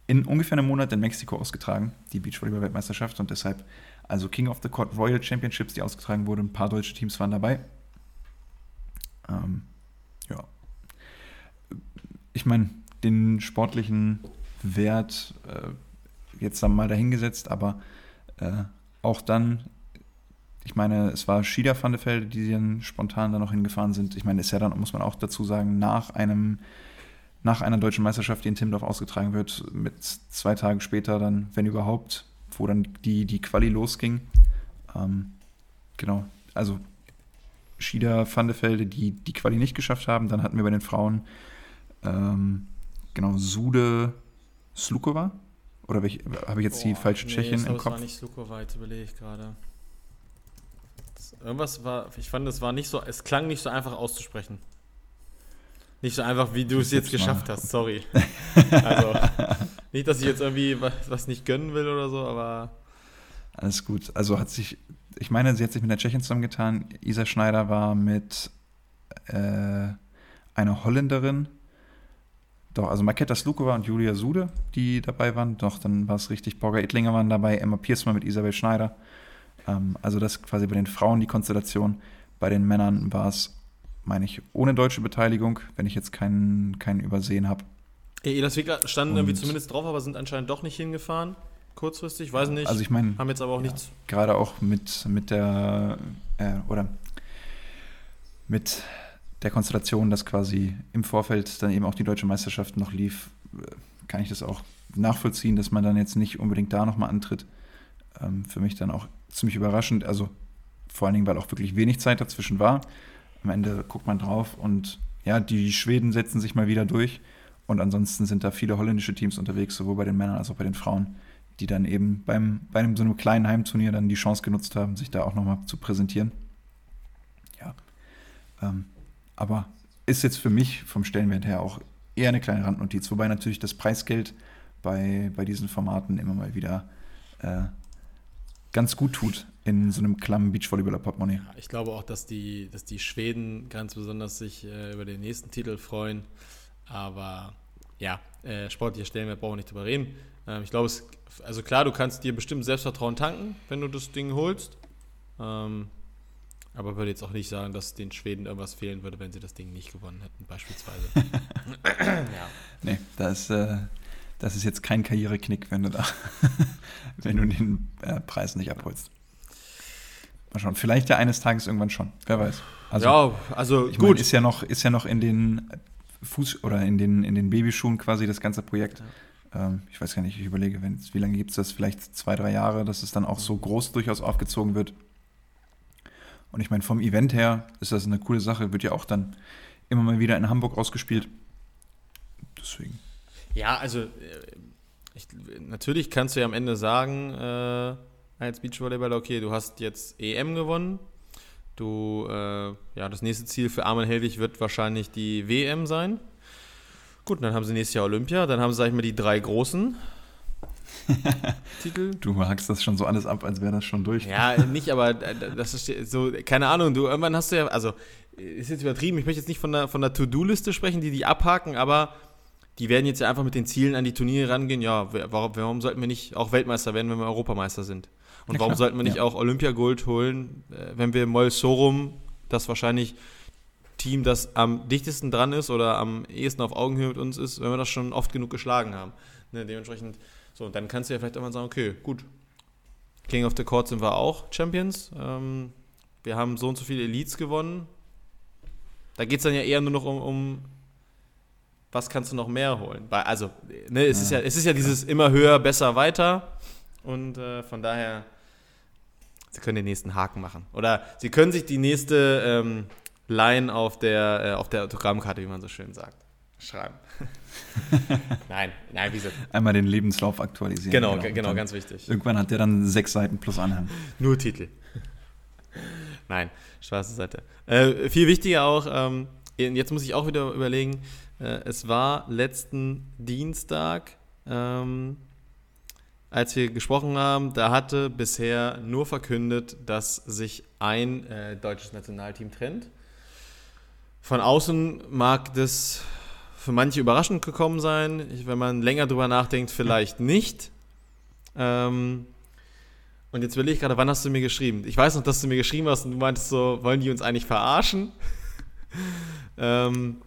in ungefähr einem Monat in Mexiko ausgetragen, die Beachvolleyball-Weltmeisterschaft, und deshalb also King of the Court Royal Championships, die ausgetragen wurden. Ein paar deutsche Teams waren dabei. Ähm. Ich meine, den sportlichen Wert äh, jetzt dann mal dahingesetzt, aber äh, auch dann, ich meine, es war Schieder van die dann spontan da noch hingefahren sind. Ich meine, ist ja dann, muss man auch dazu sagen, nach einem nach einer deutschen Meisterschaft, die in Timdorf ausgetragen wird, mit zwei Tage später dann, wenn überhaupt, wo dann die, die Quali losging. Ähm, genau, also Schieder, Vandefelde, die die Quali nicht geschafft haben. Dann hatten wir bei den Frauen ähm, genau Sude Slukova. Oder habe ich jetzt Boah, die falsche nee, Tschechin im Kopf? Das war nicht Slukova, jetzt überlege ich gerade. Irgendwas war, ich fand, es war nicht so, es klang nicht so einfach auszusprechen. Nicht so einfach, wie du es jetzt geschafft hast, sorry. also, nicht, dass ich jetzt irgendwie was, was nicht gönnen will oder so, aber. Alles gut. Also hat sich, ich meine, sie hat sich mit der Tschechin zusammengetan. Isa Schneider war mit äh, einer Holländerin. Doch, also Maketa Slukova und Julia Sude, die dabei waren. Doch, dann war es richtig. Borger Ittlinger waren dabei, Emma Piersmann mit Isabel Schneider. Ähm, also das quasi bei den Frauen die Konstellation. Bei den Männern war es, meine ich, ohne deutsche Beteiligung, wenn ich jetzt keinen, keinen übersehen habe. Elas Wickler standen irgendwie zumindest drauf, aber sind anscheinend doch nicht hingefahren. Kurzfristig, weiß nicht. Also ich meine, haben jetzt aber auch ja, nichts. Gerade auch mit, mit der äh, oder mit der Konstellation, dass quasi im Vorfeld dann eben auch die deutsche Meisterschaft noch lief, äh, kann ich das auch nachvollziehen, dass man dann jetzt nicht unbedingt da nochmal antritt. Ähm, für mich dann auch ziemlich überraschend. Also vor allen Dingen, weil auch wirklich wenig Zeit dazwischen war. Am Ende guckt man drauf und ja, die Schweden setzen sich mal wieder durch. Und ansonsten sind da viele holländische Teams unterwegs, sowohl bei den Männern als auch bei den Frauen, die dann eben beim, bei einem, so einem kleinen Heimturnier dann die Chance genutzt haben, sich da auch nochmal zu präsentieren. Ja. Ähm, aber ist jetzt für mich vom Stellenwert her auch eher eine kleine Randnotiz, wobei natürlich das Preisgeld bei, bei diesen Formaten immer mal wieder äh, ganz gut tut in so einem klammen Beachvolleyballer-Portemonnaie. Ja, ich glaube auch, dass die, dass die Schweden ganz besonders sich äh, über den nächsten Titel freuen. Aber ja, äh, sportliche Stellenwert brauchen wir nicht drüber reden. Ähm, ich glaube, also klar, du kannst dir bestimmt Selbstvertrauen tanken, wenn du das Ding holst. Ähm, aber würde jetzt auch nicht sagen, dass den Schweden irgendwas fehlen würde, wenn sie das Ding nicht gewonnen hätten, beispielsweise. ja. Nee, das, äh, das ist jetzt kein Karriereknick, wenn du da, wenn du den äh, Preis nicht abholst. Mal schauen, vielleicht ja eines Tages irgendwann schon, wer weiß. Also, ja, also ich gut. Mein, ist ja noch, ist ja noch in den Fuß- oder in den, in den Babyschuhen quasi das ganze Projekt. Ja. Ähm, ich weiß gar nicht, ich überlege, wie lange gibt es das? Vielleicht zwei, drei Jahre, dass es dann auch so groß durchaus aufgezogen wird. Und ich meine, vom Event her ist das eine coole Sache, wird ja auch dann immer mal wieder in Hamburg ausgespielt. Deswegen. Ja, also äh, ich, natürlich kannst du ja am Ende sagen, äh, als Beachvolleyballer, okay, du hast jetzt EM gewonnen. Du, äh, ja, das nächste Ziel für Armin Helwig wird wahrscheinlich die WM sein. Gut, dann haben sie nächstes Jahr Olympia, dann haben sie, sag ich mal, die drei großen Titel. Du magst das schon so alles ab, als wäre das schon durch. Ja, nicht, aber das ist so, keine Ahnung, du irgendwann hast du ja, also ist jetzt übertrieben, ich möchte jetzt nicht von der, von der To-Do-Liste sprechen, die die abhaken, aber die werden jetzt ja einfach mit den Zielen an die Turniere rangehen. Ja, warum, warum sollten wir nicht auch Weltmeister werden, wenn wir Europameister sind? Und warum sollten wir nicht ja. auch Olympiagold holen, äh, wenn wir Moll Sorum, das wahrscheinlich Team, das am dichtesten dran ist oder am ehesten auf Augenhöhe mit uns ist, wenn wir das schon oft genug geschlagen haben. Ne, dementsprechend so, und dann kannst du ja vielleicht irgendwann sagen, okay, gut, King of the Court sind wir auch Champions. Ähm, wir haben so und so viele Elites gewonnen. Da geht es dann ja eher nur noch um, um, was kannst du noch mehr holen. Weil, also, ne, es, ja. Ist ja, es ist ja dieses immer höher, besser, weiter. Und äh, von daher, sie können den nächsten Haken machen. Oder sie können sich die nächste ähm, Line auf der, äh, auf der Autogrammkarte, wie man so schön sagt, schreiben. nein, nein, wie gesagt. Einmal den Lebenslauf aktualisieren. Genau, genau, genau ganz wichtig. Irgendwann hat der dann sechs Seiten plus Anhang. Nur Titel. nein, schwarze Seite. Äh, viel wichtiger auch, ähm, jetzt muss ich auch wieder überlegen, äh, es war letzten Dienstag, ähm, als wir gesprochen haben, da hatte bisher nur verkündet, dass sich ein äh, deutsches Nationalteam trennt. Von außen mag das für manche überraschend gekommen sein. Wenn man länger drüber nachdenkt, vielleicht nicht. Ähm, und jetzt will ich gerade, wann hast du mir geschrieben? Ich weiß noch, dass du mir geschrieben hast und du meintest so, wollen die uns eigentlich verarschen? ähm,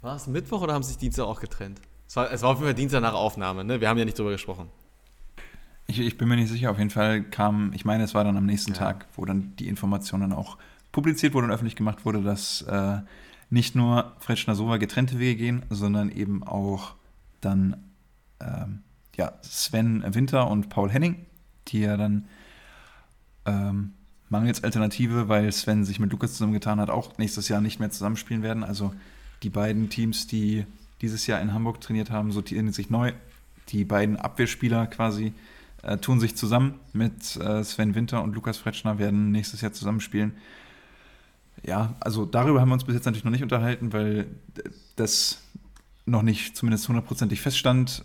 war es Mittwoch oder haben sich Dienstag auch getrennt? Es war, es war auf jeden Fall Dienstag nach Aufnahme, ne? Wir haben ja nicht drüber gesprochen. Ich, ich, bin mir nicht sicher, auf jeden Fall kam, ich meine, es war dann am nächsten ja. Tag, wo dann die Informationen auch publiziert wurde und öffentlich gemacht wurde, dass äh, nicht nur Fretschner Sova getrennte Wege gehen, sondern eben auch dann ähm, ja, Sven Winter und Paul Henning, die ja dann ähm, mangels Alternative, weil Sven sich mit Lukas zusammengetan hat, auch nächstes Jahr nicht mehr zusammenspielen werden. Also die beiden Teams, die dieses Jahr in Hamburg trainiert haben, sortieren sich neu. Die beiden Abwehrspieler quasi äh, tun sich zusammen mit äh, Sven Winter und Lukas Fretschner, werden nächstes Jahr zusammenspielen ja, also darüber haben wir uns bis jetzt natürlich noch nicht unterhalten, weil das noch nicht zumindest hundertprozentig feststand.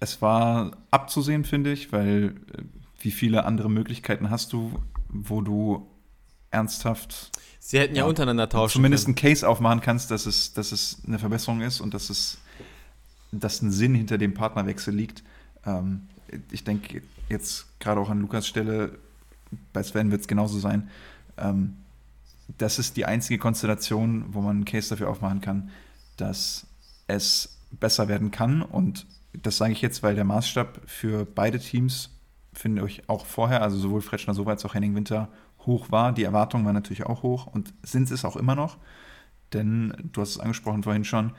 Es war abzusehen, finde ich, weil äh, wie viele andere Möglichkeiten hast du, wo du ernsthaft. Sie hätten ja, ja untereinander tauschen Zumindest können. einen Case aufmachen kannst, dass es, dass es eine Verbesserung ist und dass es dass ein Sinn hinter dem Partnerwechsel liegt. Ähm, ich denke jetzt gerade auch an Lukas Stelle, bei Sven wird es genauso sein. Ähm, das ist die einzige Konstellation, wo man einen Case dafür aufmachen kann, dass es besser werden kann. Und das sage ich jetzt, weil der Maßstab für beide Teams, finde ich auch vorher, also sowohl Fretschner so als auch Henning Winter, hoch war. Die Erwartungen waren natürlich auch hoch und sind es auch immer noch. Denn du hast es angesprochen vorhin schon,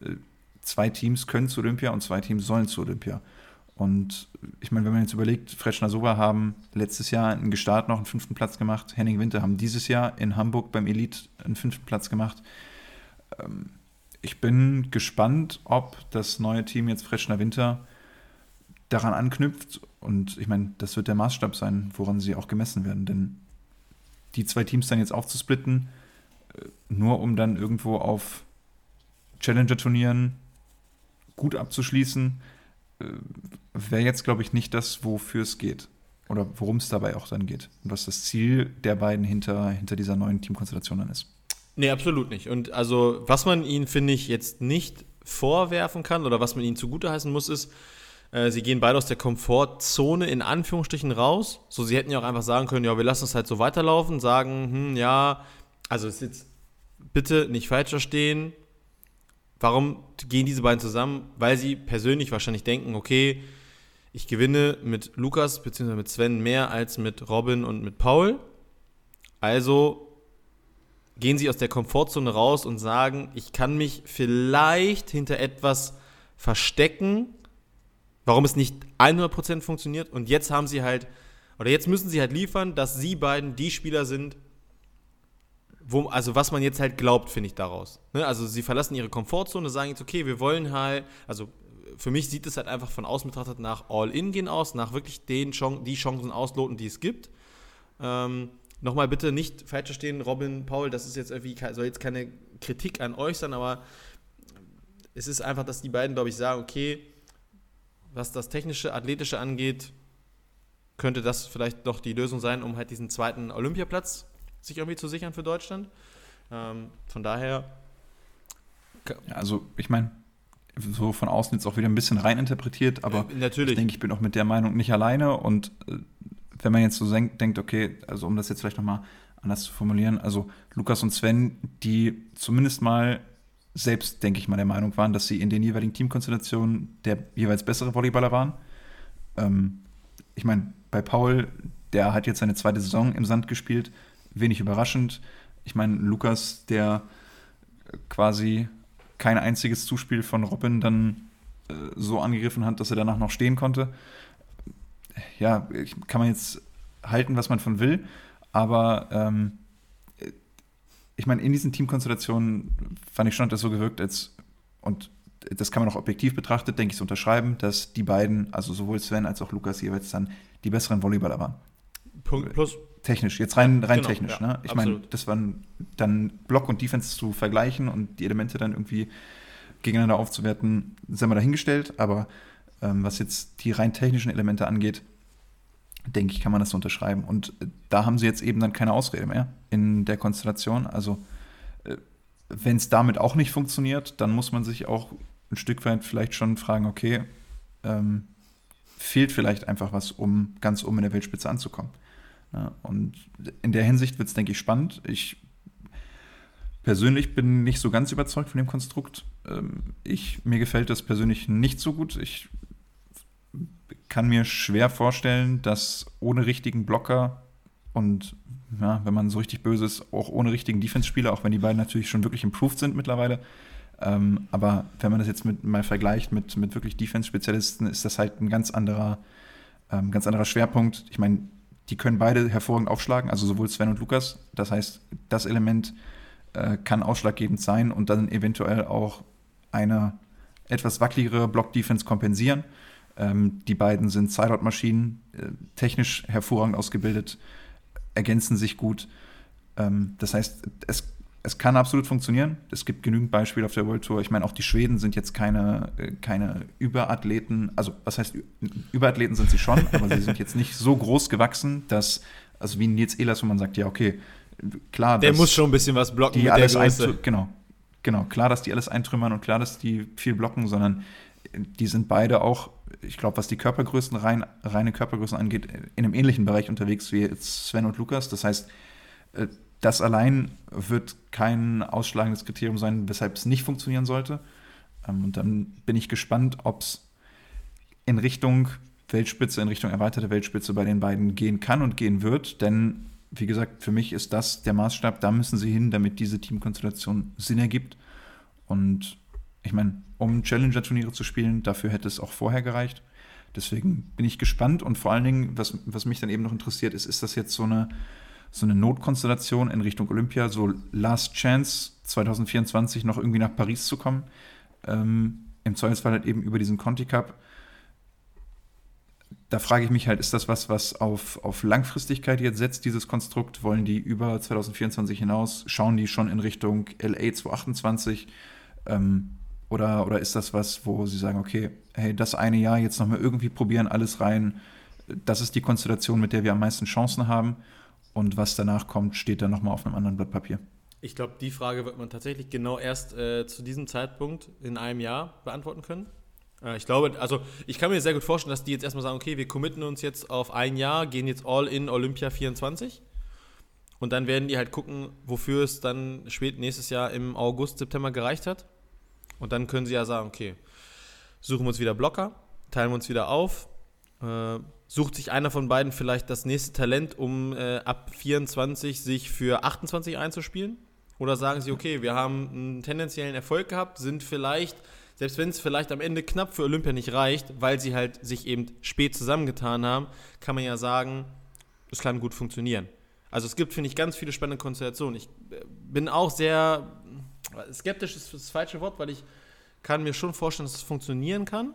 äh, zwei Teams können zu Olympia und zwei Teams sollen zu Olympia. Und ich meine, wenn man jetzt überlegt, Fretschner Soba haben letztes Jahr in Gestart noch einen fünften Platz gemacht, Henning Winter haben dieses Jahr in Hamburg beim Elite einen fünften Platz gemacht. Ähm, ich bin gespannt, ob das neue Team jetzt Fretschner Winter daran anknüpft. Und ich meine, das wird der Maßstab sein, woran sie auch gemessen werden. Denn die zwei Teams dann jetzt aufzusplitten, äh, nur um dann irgendwo auf Challenger-Turnieren gut abzuschließen, äh, wäre jetzt, glaube ich, nicht das, wofür es geht. Oder worum es dabei auch dann geht. Und was das Ziel der beiden hinter, hinter dieser neuen Teamkonstellation dann ist. Nee, absolut nicht. Und also, was man ihnen, finde ich, jetzt nicht vorwerfen kann oder was man ihnen zugute heißen muss, ist, äh, sie gehen beide aus der Komfortzone in Anführungsstrichen raus. So, sie hätten ja auch einfach sagen können, ja, wir lassen es halt so weiterlaufen, sagen, hm, ja, also ist jetzt bitte nicht falsch verstehen. Warum gehen diese beiden zusammen? Weil sie persönlich wahrscheinlich denken, okay, ich gewinne mit Lukas bzw. mit Sven mehr als mit Robin und mit Paul. Also gehen sie aus der Komfortzone raus und sagen, ich kann mich vielleicht hinter etwas verstecken, warum es nicht 100% funktioniert. Und jetzt haben sie halt, oder jetzt müssen sie halt liefern, dass sie beiden die Spieler sind, wo, also was man jetzt halt glaubt, finde ich daraus. Ne? Also sie verlassen ihre Komfortzone, sagen jetzt, okay, wir wollen halt, also für mich sieht es halt einfach von außen betrachtet nach All-In gehen aus, nach wirklich den Chance, die Chancen ausloten, die es gibt. Ähm, Nochmal bitte nicht falsch verstehen, Robin, Paul, das ist jetzt irgendwie, soll jetzt keine Kritik an euch sein, aber es ist einfach, dass die beiden, glaube ich, sagen, okay, was das technische, athletische angeht, könnte das vielleicht doch die Lösung sein, um halt diesen zweiten Olympiaplatz sich irgendwie zu sichern für Deutschland. Ähm, von daher. Also, ich meine, so von außen jetzt auch wieder ein bisschen reininterpretiert, aber äh, natürlich. ich denke, ich bin auch mit der Meinung nicht alleine und äh, wenn man jetzt so denkt, okay, also um das jetzt vielleicht nochmal anders zu formulieren, also Lukas und Sven, die zumindest mal selbst, denke ich mal, der Meinung waren, dass sie in den jeweiligen Teamkonstellationen der jeweils bessere Volleyballer waren. Ähm, ich meine, bei Paul, der hat jetzt seine zweite Saison im Sand gespielt, wenig überraschend. Ich meine, Lukas, der quasi kein einziges Zuspiel von Robin dann äh, so angegriffen hat, dass er danach noch stehen konnte. Ja, kann man jetzt halten, was man von will, aber ähm, ich meine, in diesen Teamkonstellationen fand ich schon, dass das so gewirkt, als und das kann man auch objektiv betrachtet, denke ich, so unterschreiben, dass die beiden, also sowohl Sven als auch Lukas jeweils dann die besseren Volleyballer waren. Plus technisch, jetzt rein, rein genau, technisch. Ja, ne? Ich meine, das waren dann Block und Defense zu vergleichen und die Elemente dann irgendwie gegeneinander aufzuwerten, sind wir dahingestellt. Aber ähm, was jetzt die rein technischen Elemente angeht, denke ich, kann man das so unterschreiben. Und äh, da haben sie jetzt eben dann keine Ausrede mehr in der Konstellation. Also, äh, wenn es damit auch nicht funktioniert, dann muss man sich auch ein Stück weit vielleicht schon fragen, okay, ähm, fehlt vielleicht einfach was, um ganz oben in der Weltspitze anzukommen. Ja, und in der Hinsicht wird es, denke ich, spannend. Ich persönlich bin nicht so ganz überzeugt von dem Konstrukt. Ähm, ich, mir gefällt das persönlich nicht so gut. Ich kann mir schwer vorstellen, dass ohne richtigen Blocker und ja, wenn man so richtig böse ist, auch ohne richtigen Defense-Spieler, auch wenn die beiden natürlich schon wirklich improved sind mittlerweile. Ähm, aber wenn man das jetzt mit, mal vergleicht mit, mit wirklich Defense-Spezialisten, ist das halt ein ganz anderer, ähm, ganz anderer Schwerpunkt. Ich meine, die können beide hervorragend aufschlagen, also sowohl Sven und Lukas. Das heißt, das Element äh, kann ausschlaggebend sein und dann eventuell auch eine etwas wackeligere Block-Defense kompensieren. Ähm, die beiden sind Sideout-Maschinen, äh, technisch hervorragend ausgebildet, ergänzen sich gut. Ähm, das heißt, es es kann absolut funktionieren. Es gibt genügend Beispiele auf der World Tour. Ich meine, auch die Schweden sind jetzt keine, äh, keine Überathleten. Also, was heißt, Überathleten sind sie schon, aber sie sind jetzt nicht so groß gewachsen, dass, also wie Nils Ehlers, wo man sagt, ja, okay, klar. Der muss schon ein bisschen was blocken die alles Genau, genau. Klar, dass die alles eintrümmern und klar, dass die viel blocken, sondern die sind beide auch, ich glaube, was die Körpergrößen, rein, reine Körpergrößen angeht, in einem ähnlichen Bereich unterwegs wie Sven und Lukas. Das heißt, äh, das allein wird kein ausschlagendes Kriterium sein, weshalb es nicht funktionieren sollte. Ähm, und dann bin ich gespannt, ob es in Richtung Weltspitze, in Richtung erweiterte Weltspitze bei den beiden gehen kann und gehen wird. Denn, wie gesagt, für mich ist das der Maßstab. Da müssen sie hin, damit diese Teamkonstellation Sinn ergibt. Und ich meine, um Challenger-Turniere zu spielen, dafür hätte es auch vorher gereicht. Deswegen bin ich gespannt und vor allen Dingen, was, was mich dann eben noch interessiert, ist, ist das jetzt so eine so eine Notkonstellation in Richtung Olympia, so Last Chance 2024 noch irgendwie nach Paris zu kommen. Ähm, Im Zweifelsfall halt eben über diesen Conti Cup. Da frage ich mich halt, ist das was, was auf, auf Langfristigkeit jetzt setzt, dieses Konstrukt? Wollen die über 2024 hinaus? Schauen die schon in Richtung LA 228? Ähm, Oder, oder ist das was, wo sie sagen, okay, hey, das eine Jahr jetzt nochmal irgendwie probieren, alles rein. Das ist die Konstellation, mit der wir am meisten Chancen haben. Und was danach kommt, steht dann nochmal auf einem anderen Blatt Papier. Ich glaube, die Frage wird man tatsächlich genau erst äh, zu diesem Zeitpunkt in einem Jahr beantworten können. Äh, ich glaube, also ich kann mir sehr gut vorstellen, dass die jetzt erstmal sagen, okay, wir committen uns jetzt auf ein Jahr, gehen jetzt all in Olympia 24. Und dann werden die halt gucken, wofür es dann spät nächstes Jahr im August, September gereicht hat. Und dann können sie ja sagen, okay, suchen wir uns wieder Blocker, teilen wir uns wieder auf, äh, sucht sich einer von beiden vielleicht das nächste Talent, um äh, ab 24 sich für 28 einzuspielen oder sagen sie, okay, wir haben einen tendenziellen Erfolg gehabt, sind vielleicht, selbst wenn es vielleicht am Ende knapp für Olympia nicht reicht, weil sie halt sich eben spät zusammengetan haben, kann man ja sagen, es kann gut funktionieren. Also es gibt, finde ich, ganz viele spannende Konstellationen. Ich äh, bin auch sehr skeptisch ist das falsche Wort, weil ich kann mir schon vorstellen, dass es funktionieren kann.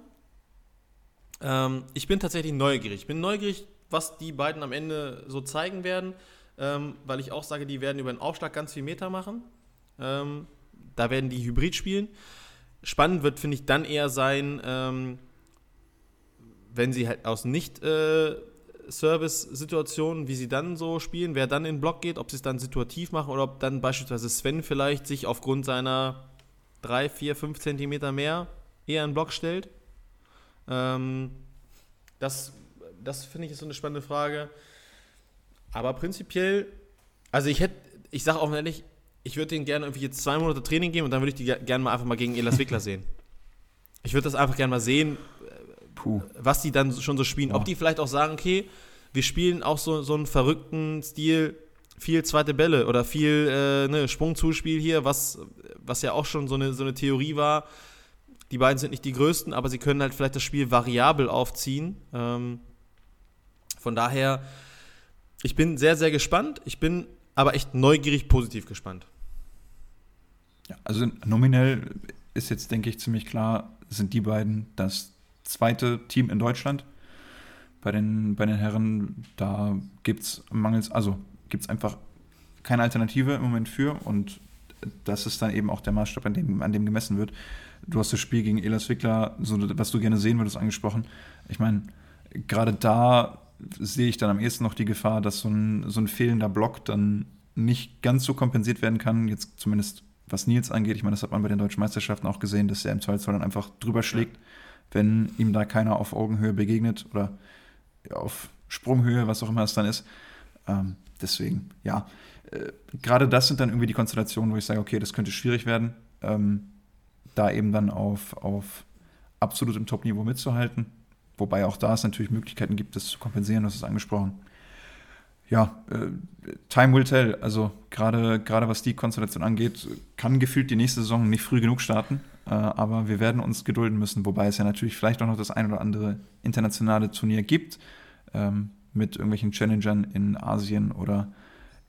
Ähm, ich bin tatsächlich neugierig. Ich bin neugierig, was die beiden am Ende so zeigen werden ähm, weil ich auch sage, die werden über den Aufschlag ganz viel Meter machen. Ähm, da werden die Hybrid spielen. Spannend wird, finde ich, dann eher sein, ähm, wenn sie halt aus nicht äh, wie sie dann so spielen, wer dann in den Block geht, ob sie es dann situativ machen oder ob dann beispielsweise Sven vielleicht sich aufgrund seiner 3, 4, 5 Zentimeter mehr eher in den Block stellt. Ähm, das das finde ich ist so eine spannende Frage. Aber prinzipiell, also ich hätte, ich sage auch ehrlich, ich würde denen gerne irgendwie jetzt zwei Monate Training geben und dann würde ich die gerne mal einfach mal gegen Elas Wickler sehen. Ich würde das einfach gerne mal sehen, Puh. was die dann schon so spielen. Ja. Ob die vielleicht auch sagen, okay, wir spielen auch so, so einen verrückten Stil, viel zweite Bälle oder viel äh, ne, Sprungzuspiel hier, was, was ja auch schon so eine, so eine Theorie war. Die beiden sind nicht die größten, aber sie können halt vielleicht das Spiel variabel aufziehen. Ähm, von daher ich bin sehr, sehr gespannt. Ich bin aber echt neugierig positiv gespannt. Ja, also nominell ist jetzt, denke ich, ziemlich klar, sind die beiden das zweite Team in Deutschland. Bei den, bei den Herren, da gibt es mangels, also gibt es einfach keine Alternative im Moment für und das ist dann eben auch der Maßstab, an dem, an dem gemessen wird. Du hast das Spiel gegen Elas Wickler, so, was du gerne sehen würdest, angesprochen. Ich meine, gerade da sehe ich dann am ehesten noch die Gefahr, dass so ein, so ein fehlender Block dann nicht ganz so kompensiert werden kann, jetzt zumindest was Nils angeht. Ich meine, das hat man bei den deutschen Meisterschaften auch gesehen, dass er im Zweifelsfall dann einfach drüber schlägt, wenn ihm da keiner auf Augenhöhe begegnet oder auf Sprunghöhe, was auch immer es dann ist. Ähm, deswegen, ja, äh, gerade das sind dann irgendwie die Konstellationen, wo ich sage, okay, das könnte schwierig werden, ähm, da eben dann auf, auf absolut im Top-Niveau mitzuhalten. Wobei auch da es natürlich Möglichkeiten gibt, das zu kompensieren, das ist angesprochen. Ja, äh, time will tell. Also gerade was die Konstellation angeht, kann gefühlt die nächste Saison nicht früh genug starten. Äh, aber wir werden uns gedulden müssen, wobei es ja natürlich vielleicht auch noch das ein oder andere internationale Turnier gibt ähm, mit irgendwelchen Challengern in Asien oder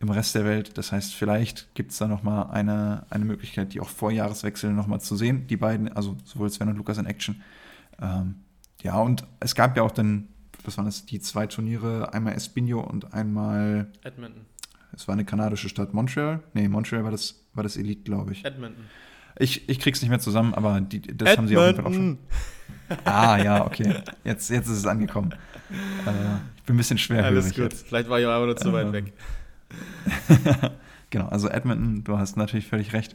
im Rest der Welt. Das heißt, vielleicht gibt es da nochmal eine, eine Möglichkeit, die auch vor Jahreswechsel nochmal zu sehen. Die beiden, also sowohl Sven und Lukas in Action. Ähm, ja, und es gab ja auch dann, was waren das, die zwei Turniere, einmal Espino und einmal. Edmonton. Es war eine kanadische Stadt, Montreal. Nee, Montreal war das, war das Elite, glaube ich. Edmonton. Ich, ich krieg's nicht mehr zusammen, aber die, das Edmonton. haben sie auf jeden Fall auch schon. Ah, ja, okay. Jetzt, jetzt ist es angekommen. Äh, ich bin ein bisschen schwer. Alles gut. Jetzt. Vielleicht war ich aber nur zu weit ähm. weg. genau, also Edmonton, du hast natürlich völlig recht.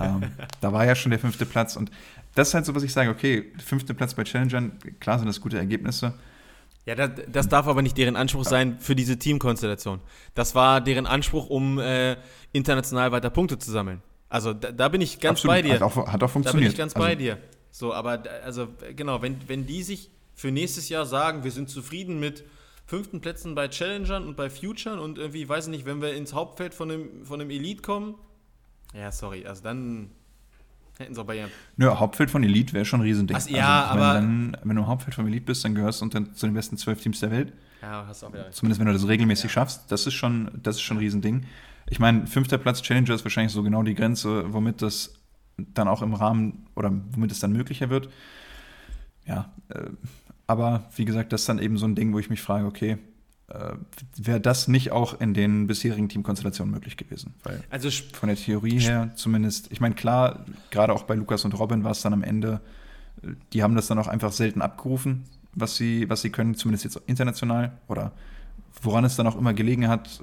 ähm, da war ja schon der fünfte Platz und das ist halt so, was ich sage, okay, fünfter Platz bei Challengern, klar sind das gute Ergebnisse. Ja, das, das darf aber nicht deren Anspruch sein für diese Teamkonstellation. Das war deren Anspruch, um äh, international weiter Punkte zu sammeln. Also da, da bin ich ganz Absolut. bei dir. Hat auch, hat auch funktioniert. Da bin ich ganz also, bei dir. So, aber also genau, wenn, wenn die sich für nächstes Jahr sagen, wir sind zufrieden mit fünften Plätzen bei Challengern und bei Futuren und irgendwie, weiß ich nicht, wenn wir ins Hauptfeld von dem, von dem Elite kommen, ja, sorry, also dann Hätten sie auch Bayern. Nö, Hauptfeld von Elite wäre schon ein Riesending. Ach, ja, also, aber. Wenn, wenn du Hauptfeld von Elite bist, dann gehörst du unter, zu den besten zwölf Teams der Welt. Ja, hast du auch wieder. Zumindest wenn du das regelmäßig ja. schaffst. Das ist schon, das ist schon ein Riesending. Ich meine, fünfter Platz Challenger ist wahrscheinlich so genau die Grenze, womit das dann auch im Rahmen oder womit es dann möglicher wird. Ja, äh, aber wie gesagt, das ist dann eben so ein Ding, wo ich mich frage, okay, äh, wäre das nicht auch in den bisherigen Teamkonstellationen möglich gewesen. Weil also von der Theorie her zumindest, ich meine, klar, gerade auch bei Lukas und Robin war es dann am Ende, die haben das dann auch einfach selten abgerufen, was sie, was sie können, zumindest jetzt international oder woran es dann auch immer gelegen hat.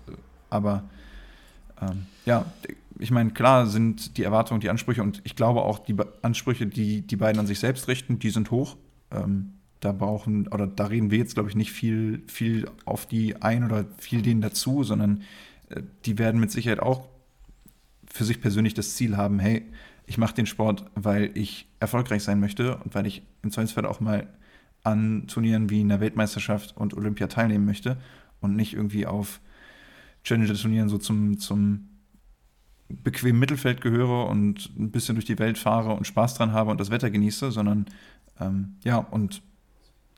Aber ähm, ja, ich meine, klar sind die Erwartungen, die Ansprüche und ich glaube auch die Ansprüche, die die beiden an sich selbst richten, die sind hoch. Ähm, da brauchen, oder da reden wir jetzt, glaube ich, nicht viel, viel auf die ein oder viel denen dazu, sondern äh, die werden mit Sicherheit auch für sich persönlich das Ziel haben, hey, ich mache den Sport, weil ich erfolgreich sein möchte und weil ich im Zweifelsfall auch mal an Turnieren wie einer Weltmeisterschaft und Olympia teilnehmen möchte und nicht irgendwie auf Challenger-Turnieren so zum, zum bequemen Mittelfeld gehöre und ein bisschen durch die Welt fahre und Spaß dran habe und das Wetter genieße, sondern ähm, ja, und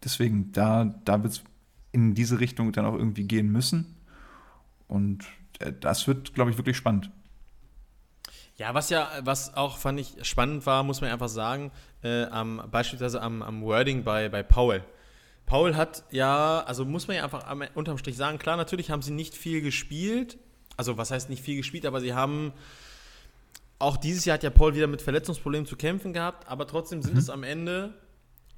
deswegen, da, da wird es in diese Richtung dann auch irgendwie gehen müssen. Und äh, das wird, glaube ich, wirklich spannend. Ja, was ja, was auch fand ich spannend war, muss man einfach sagen, äh, am, beispielsweise am, am Wording bei, bei Paul. Paul hat ja, also muss man ja einfach am, unterm Strich sagen, klar, natürlich haben sie nicht viel gespielt. Also, was heißt nicht viel gespielt, aber sie haben auch dieses Jahr hat ja Paul wieder mit Verletzungsproblemen zu kämpfen gehabt, aber trotzdem sind mhm. es am Ende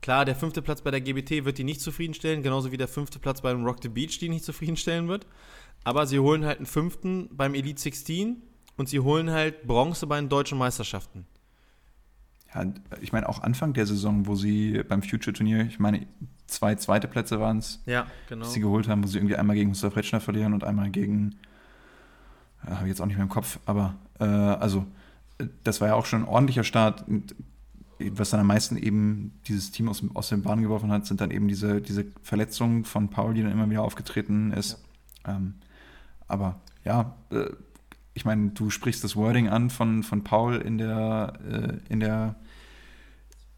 Klar, der fünfte Platz bei der GBT wird die nicht zufriedenstellen, genauso wie der fünfte Platz beim Rock the Beach die nicht zufriedenstellen wird. Aber sie holen halt einen fünften beim Elite 16 und sie holen halt Bronze bei den deutschen Meisterschaften. Ja, ich meine auch Anfang der Saison, wo sie beim Future-Turnier, ich meine, zwei zweite Plätze waren es, ja, genau. sie geholt haben, wo sie irgendwie einmal gegen Gustav Retschner verlieren und einmal gegen, ja, habe ich jetzt auch nicht mehr im Kopf, aber äh, also das war ja auch schon ein ordentlicher Start was dann am meisten eben dieses Team aus, aus den Bahnen geworfen hat, sind dann eben diese, diese Verletzungen von Paul, die dann immer wieder aufgetreten ist. Ja. Ähm, aber ja, äh, ich meine, du sprichst das Wording an von, von Paul in der, äh, in der,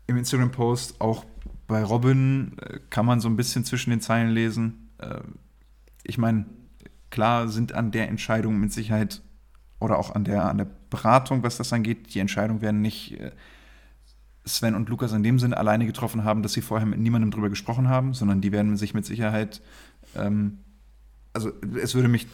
im Instagram-Post. Auch bei Robin äh, kann man so ein bisschen zwischen den Zeilen lesen. Äh, ich meine, klar sind an der Entscheidung mit Sicherheit oder auch an der, an der Beratung, was das angeht, die Entscheidungen werden nicht äh, Sven und Lukas in dem Sinne alleine getroffen haben, dass sie vorher mit niemandem drüber gesprochen haben, sondern die werden sich mit Sicherheit, ähm, also es würde mich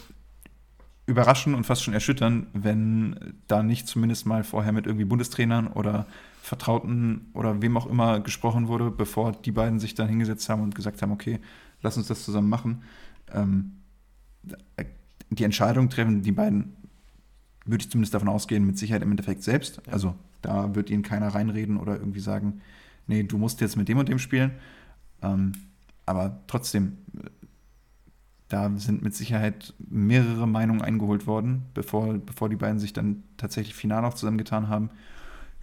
überraschen und fast schon erschüttern, wenn da nicht zumindest mal vorher mit irgendwie Bundestrainern oder Vertrauten oder wem auch immer gesprochen wurde, bevor die beiden sich dann hingesetzt haben und gesagt haben, okay, lass uns das zusammen machen. Ähm, die Entscheidung treffen die beiden, würde ich zumindest davon ausgehen, mit Sicherheit im Endeffekt selbst. Also da wird ihnen keiner reinreden oder irgendwie sagen, nee, du musst jetzt mit dem und dem spielen. Ähm, aber trotzdem, da sind mit Sicherheit mehrere Meinungen eingeholt worden, bevor, bevor die beiden sich dann tatsächlich final auch zusammengetan haben.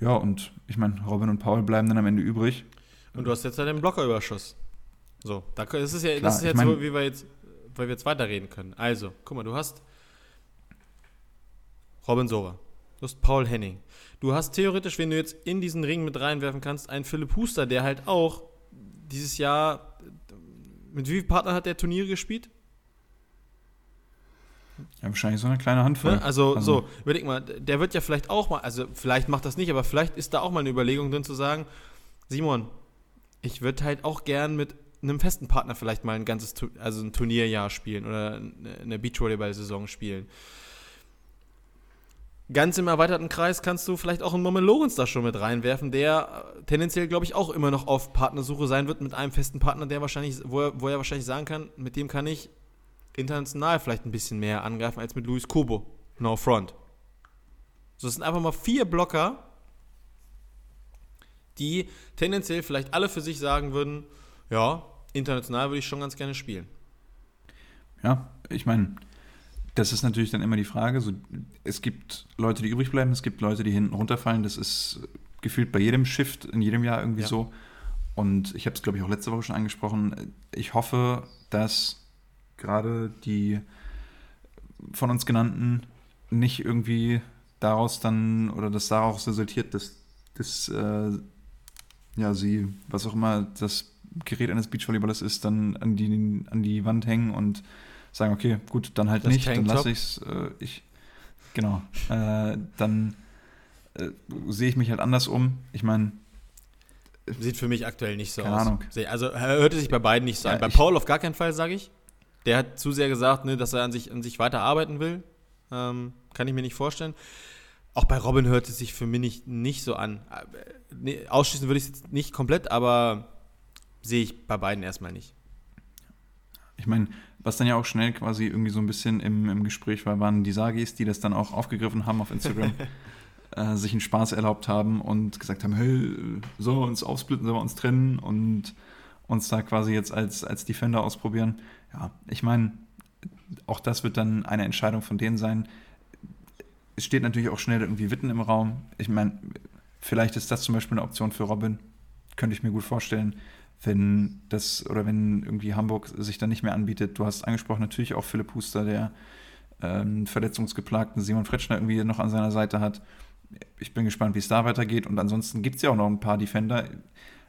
Ja, und ich meine, Robin und Paul bleiben dann am Ende übrig. Und du hast jetzt ja den Blockerüberschuss. So, da, das ist ja, Klar, das ist jetzt mein, so, wie wir jetzt, weil wir jetzt weiterreden können. Also, guck mal, du hast Robin Sova, du hast Paul Henning, Du hast theoretisch, wenn du jetzt in diesen Ring mit reinwerfen kannst, einen Philipp Huster, der halt auch dieses Jahr. Mit wie vielen Partnern hat der Turniere gespielt? Ja, wahrscheinlich so eine kleine Handvoll. Ne? Also, also, so, überleg mal, der wird ja vielleicht auch mal, also vielleicht macht das nicht, aber vielleicht ist da auch mal eine Überlegung drin zu sagen, Simon, ich würde halt auch gern mit einem festen Partner vielleicht mal ein ganzes, also ein Turnierjahr spielen oder eine Beachvolleyball-Saison spielen ganz im erweiterten Kreis kannst du vielleicht auch einen Moment Lorenz da schon mit reinwerfen, der äh, tendenziell, glaube ich, auch immer noch auf Partnersuche sein wird mit einem festen Partner, der wahrscheinlich, wo er, wo er wahrscheinlich sagen kann, mit dem kann ich international vielleicht ein bisschen mehr angreifen als mit Luis Kubo. No front. So, das sind einfach mal vier Blocker, die tendenziell vielleicht alle für sich sagen würden, ja, international würde ich schon ganz gerne spielen. Ja, ich meine, das ist natürlich dann immer die Frage. So, es gibt Leute, die übrig bleiben, es gibt Leute, die hinten runterfallen. Das ist gefühlt bei jedem Shift in jedem Jahr irgendwie ja. so. Und ich habe es, glaube ich, auch letzte Woche schon angesprochen. Ich hoffe, dass gerade die von uns genannten nicht irgendwie daraus dann oder dass daraus resultiert, dass, dass äh, ja, sie, was auch immer das Gerät eines Beachvolleyballers ist, dann an die, an die Wand hängen und sagen, okay, gut, dann halt das nicht, dann lasse ich es. Äh, ich, genau. Äh, dann äh, sehe ich mich halt anders um. Ich meine. Sieht für mich aktuell nicht so keine aus. Ahnung. Also hörte sich bei beiden nicht so ja, an. Bei Paul auf gar keinen Fall, sage ich. Der hat zu sehr gesagt, ne, dass er an sich, an sich weiter arbeiten will. Ähm, kann ich mir nicht vorstellen. Auch bei Robin hört es sich für mich nicht, nicht so an. Nee, ausschließen würde ich es jetzt nicht komplett, aber sehe ich bei beiden erstmal nicht. Ich meine, was dann ja auch schnell quasi irgendwie so ein bisschen im, im Gespräch war, waren die Sagis, die das dann auch aufgegriffen haben auf Instagram, äh, sich einen Spaß erlaubt haben und gesagt haben, hey, sollen wir uns aufsplitten, sollen wir uns trennen und uns da quasi jetzt als, als Defender ausprobieren. Ja, ich meine, auch das wird dann eine Entscheidung von denen sein. Es steht natürlich auch schnell irgendwie Witten im Raum. Ich meine, vielleicht ist das zum Beispiel eine Option für Robin. Könnte ich mir gut vorstellen, wenn das oder wenn irgendwie Hamburg sich dann nicht mehr anbietet. Du hast angesprochen natürlich auch Philipp Huster, der ähm, verletzungsgeplagten Simon Fretschner irgendwie noch an seiner Seite hat. Ich bin gespannt, wie es da weitergeht. Und ansonsten gibt es ja auch noch ein paar Defender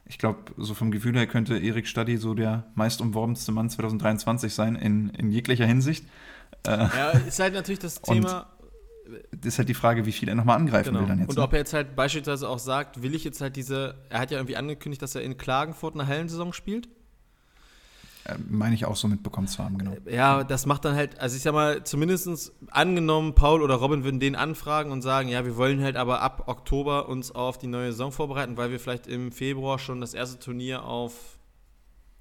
ich glaube, so vom Gefühl her könnte Erik Stadi so der meist umworbenste Mann 2023 sein, in, in jeglicher Hinsicht. Äh, ja, ist halt natürlich das Thema. Das ist halt die Frage, wie viel er nochmal angreifen genau. will dann jetzt. Und ne? ob er jetzt halt beispielsweise auch sagt, will ich jetzt halt diese, er hat ja irgendwie angekündigt, dass er in Klagenfurt eine Hallensaison spielt. Äh, meine ich auch so mitbekommen zu haben, genau. Ja, das macht dann halt, also ich sag mal, zumindest angenommen, Paul oder Robin würden den anfragen und sagen, ja, wir wollen halt aber ab Oktober uns auf die neue Saison vorbereiten, weil wir vielleicht im Februar schon das erste Turnier auf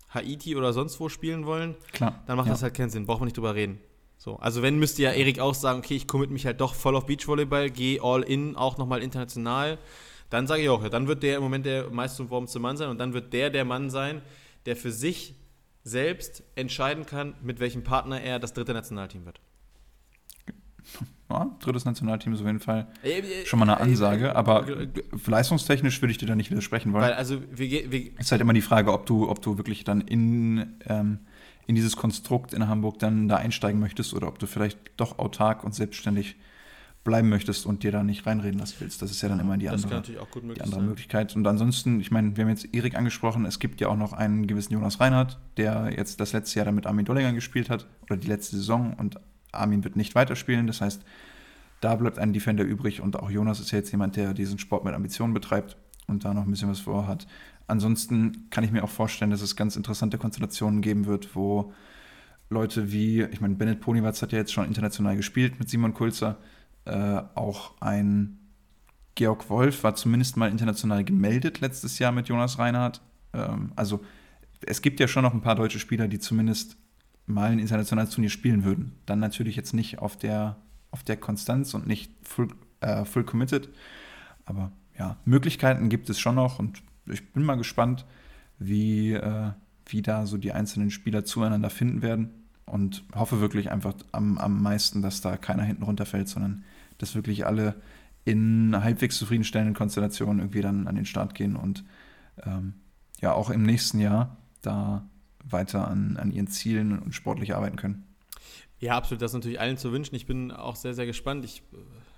Haiti oder sonst wo spielen wollen. Klar. Dann macht ja. das halt keinen Sinn, braucht man nicht drüber reden. So, also wenn müsste ja Erik auch sagen, okay, ich commit mich halt doch voll auf Beachvolleyball, gehe all in, auch nochmal international. Dann sage ich auch, ja, dann wird der im Moment der meist umworbenste Mann sein und dann wird der der Mann sein, der für sich selbst entscheiden kann, mit welchem Partner er das dritte Nationalteam wird. Ja, drittes Nationalteam ist auf jeden Fall äh, äh, schon mal eine äh, Ansage, aber leistungstechnisch würde ich dir da nicht widersprechen wollen. Weil also wir, wir ist halt immer die Frage, ob du, ob du wirklich dann in, ähm, in dieses Konstrukt in Hamburg dann da einsteigen möchtest oder ob du vielleicht doch autark und selbstständig bleiben möchtest und dir da nicht reinreden lassen willst. Das ist ja dann immer die andere, die andere Möglichkeit. Und ansonsten, ich meine, wir haben jetzt Erik angesprochen, es gibt ja auch noch einen gewissen Jonas Reinhardt, der jetzt das letzte Jahr dann mit Armin Dollinger gespielt hat oder die letzte Saison und Armin wird nicht weiterspielen. Das heißt, da bleibt ein Defender übrig und auch Jonas ist ja jetzt jemand, der diesen Sport mit Ambitionen betreibt und da noch ein bisschen was vorhat. Ansonsten kann ich mir auch vorstellen, dass es ganz interessante Konstellationen geben wird, wo Leute wie, ich meine, Bennett Ponywatz hat ja jetzt schon international gespielt mit Simon Kulzer, äh, auch ein Georg Wolf war zumindest mal international gemeldet letztes Jahr mit Jonas Reinhardt. Ähm, also es gibt ja schon noch ein paar deutsche Spieler, die zumindest mal ein internationales Turnier spielen würden. Dann natürlich jetzt nicht auf der, auf der Konstanz und nicht full, äh, full committed. Aber ja, Möglichkeiten gibt es schon noch und ich bin mal gespannt, wie, äh, wie da so die einzelnen Spieler zueinander finden werden und hoffe wirklich einfach am, am meisten, dass da keiner hinten runterfällt, sondern dass wirklich alle in halbwegs zufriedenstellenden Konstellationen irgendwie dann an den Start gehen und ähm, ja auch im nächsten Jahr da weiter an, an ihren Zielen und sportlich arbeiten können. Ja, absolut. Das ist natürlich allen zu wünschen. Ich bin auch sehr, sehr gespannt. Ich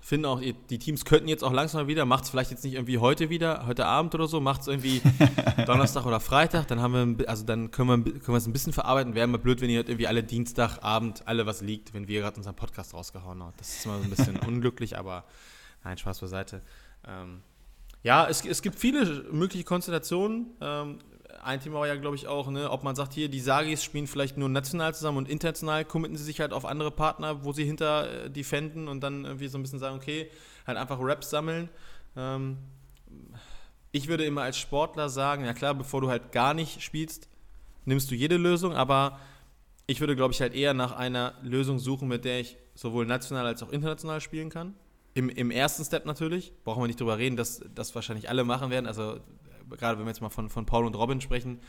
äh, finde auch, die Teams könnten jetzt auch langsam wieder, macht es vielleicht jetzt nicht irgendwie heute wieder, heute Abend oder so, macht es irgendwie Donnerstag oder Freitag, dann haben wir, also dann können wir, können wir es ein bisschen verarbeiten. Wäre immer blöd, wenn ihr irgendwie alle Dienstagabend alle was liegt, wenn wir gerade unseren Podcast rausgehauen haben. Das ist immer so ein bisschen unglücklich, aber nein, Spaß beiseite. Ähm, ja, es, es gibt viele mögliche Konstellationen. Ähm, ein Thema war ja, glaube ich, auch, ne, ob man sagt, hier, die Sagis spielen vielleicht nur national zusammen und international committen sie sich halt auf andere Partner, wo sie hinter äh, defenden und dann irgendwie so ein bisschen sagen, okay, halt einfach Raps sammeln. Ähm, ich würde immer als Sportler sagen, ja klar, bevor du halt gar nicht spielst, nimmst du jede Lösung, aber ich würde, glaube ich, halt eher nach einer Lösung suchen, mit der ich sowohl national als auch international spielen kann. Im, Im, ersten Step natürlich, brauchen wir nicht drüber reden, dass das wahrscheinlich alle machen werden. Also gerade wenn wir jetzt mal von, von Paul und Robin sprechen,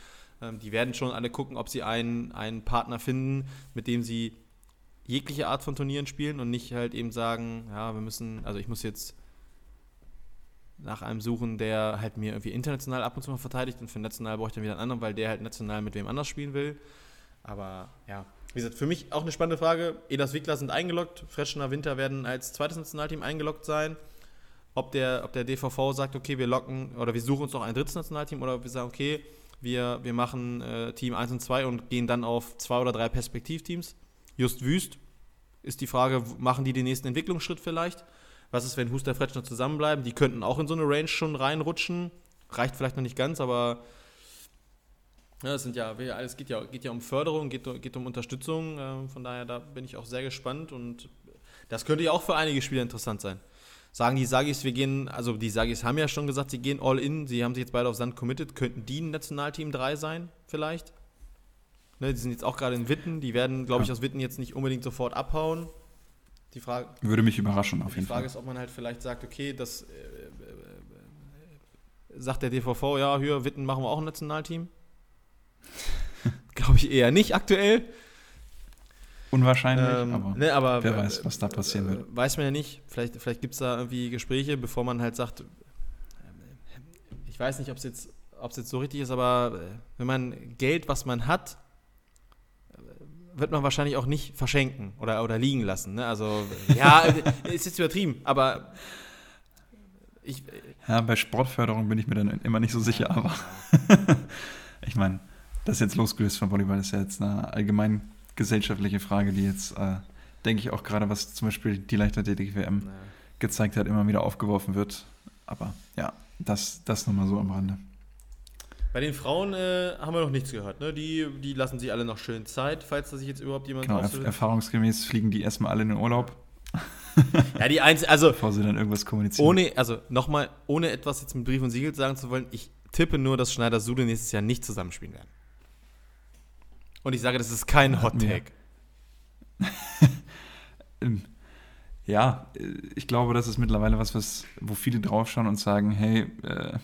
ähm, die werden schon alle gucken, ob sie einen, einen Partner finden, mit dem sie jegliche Art von Turnieren spielen und nicht halt eben sagen, ja, wir müssen, also ich muss jetzt nach einem suchen, der halt mir irgendwie international ab und zu mal verteidigt und für national brauche ich dann wieder einen anderen, weil der halt national mit wem anders spielen will. Aber ja, wie gesagt, für mich auch eine spannende Frage. Edas Wickler sind eingeloggt, Freschner Winter werden als zweites Nationalteam eingeloggt sein ob der, ob der DVV sagt, okay, wir locken oder wir suchen uns noch ein drittes Nationalteam oder wir sagen, okay, wir, wir machen äh, Team 1 und 2 und gehen dann auf zwei oder drei Perspektivteams. Just Wüst ist die Frage, machen die den nächsten Entwicklungsschritt vielleicht? Was ist, wenn Huster Fretschner zusammenbleiben? Die könnten auch in so eine Range schon reinrutschen. Reicht vielleicht noch nicht ganz, aber Ja, es sind ja, es geht ja, geht ja um Förderung, geht, geht um Unterstützung. Äh, von daher, da bin ich auch sehr gespannt und das könnte ja auch für einige Spieler interessant sein. Sagen die Sagis, wir gehen, also die Sagis haben ja schon gesagt, sie gehen all in, sie haben sich jetzt beide auf Sand committed. Könnten die ein Nationalteam 3 sein, vielleicht? Ne, die sind jetzt auch gerade in Witten, die werden, glaube ich, aus Witten jetzt nicht unbedingt sofort abhauen. Die Frage, Würde mich überraschen, auf jeden Fall. Die Frage ist, ob man halt vielleicht sagt, okay, das äh, äh, äh sagt der DVV, ja, hier, Witten machen wir auch ein Nationalteam. glaube ich eher nicht aktuell. Unwahrscheinlich, ähm, aber, ne, aber, wer weiß, was da passieren wird. Äh, weiß man ja nicht. Vielleicht, vielleicht gibt es da irgendwie Gespräche, bevor man halt sagt, ich weiß nicht, ob es jetzt, jetzt so richtig ist, aber wenn man Geld, was man hat, wird man wahrscheinlich auch nicht verschenken oder, oder liegen lassen. Ne? Also, ja, ist jetzt übertrieben, aber ich. Ja, bei Sportförderung bin ich mir dann immer nicht so sicher, aber ich meine, das jetzt losgelöst von Volleyball ist ja jetzt eine allgemein gesellschaftliche Frage, die jetzt, äh, denke ich, auch gerade, was zum Beispiel die Leichtathletik-WM naja. gezeigt hat, immer wieder aufgeworfen wird. Aber ja, das, das nochmal so am Rande. Bei den Frauen äh, haben wir noch nichts gehört. Ne? Die, die lassen sich alle noch schön Zeit, falls da sich jetzt überhaupt jemand genau, erf erfahrungsgemäß fliegen die erstmal alle in den Urlaub. ja, die einzige, also. Bevor sie dann irgendwas kommunizieren. Ohne, also nochmal, ohne etwas jetzt mit Brief und Siegel sagen zu wollen, ich tippe nur, dass Schneider Sude nächstes Jahr nicht zusammenspielen werden. Und ich sage, das ist kein Hot Take. Ähm, ja, äh, ich glaube, das ist mittlerweile was, was wo viele draufschauen und sagen, hey, äh,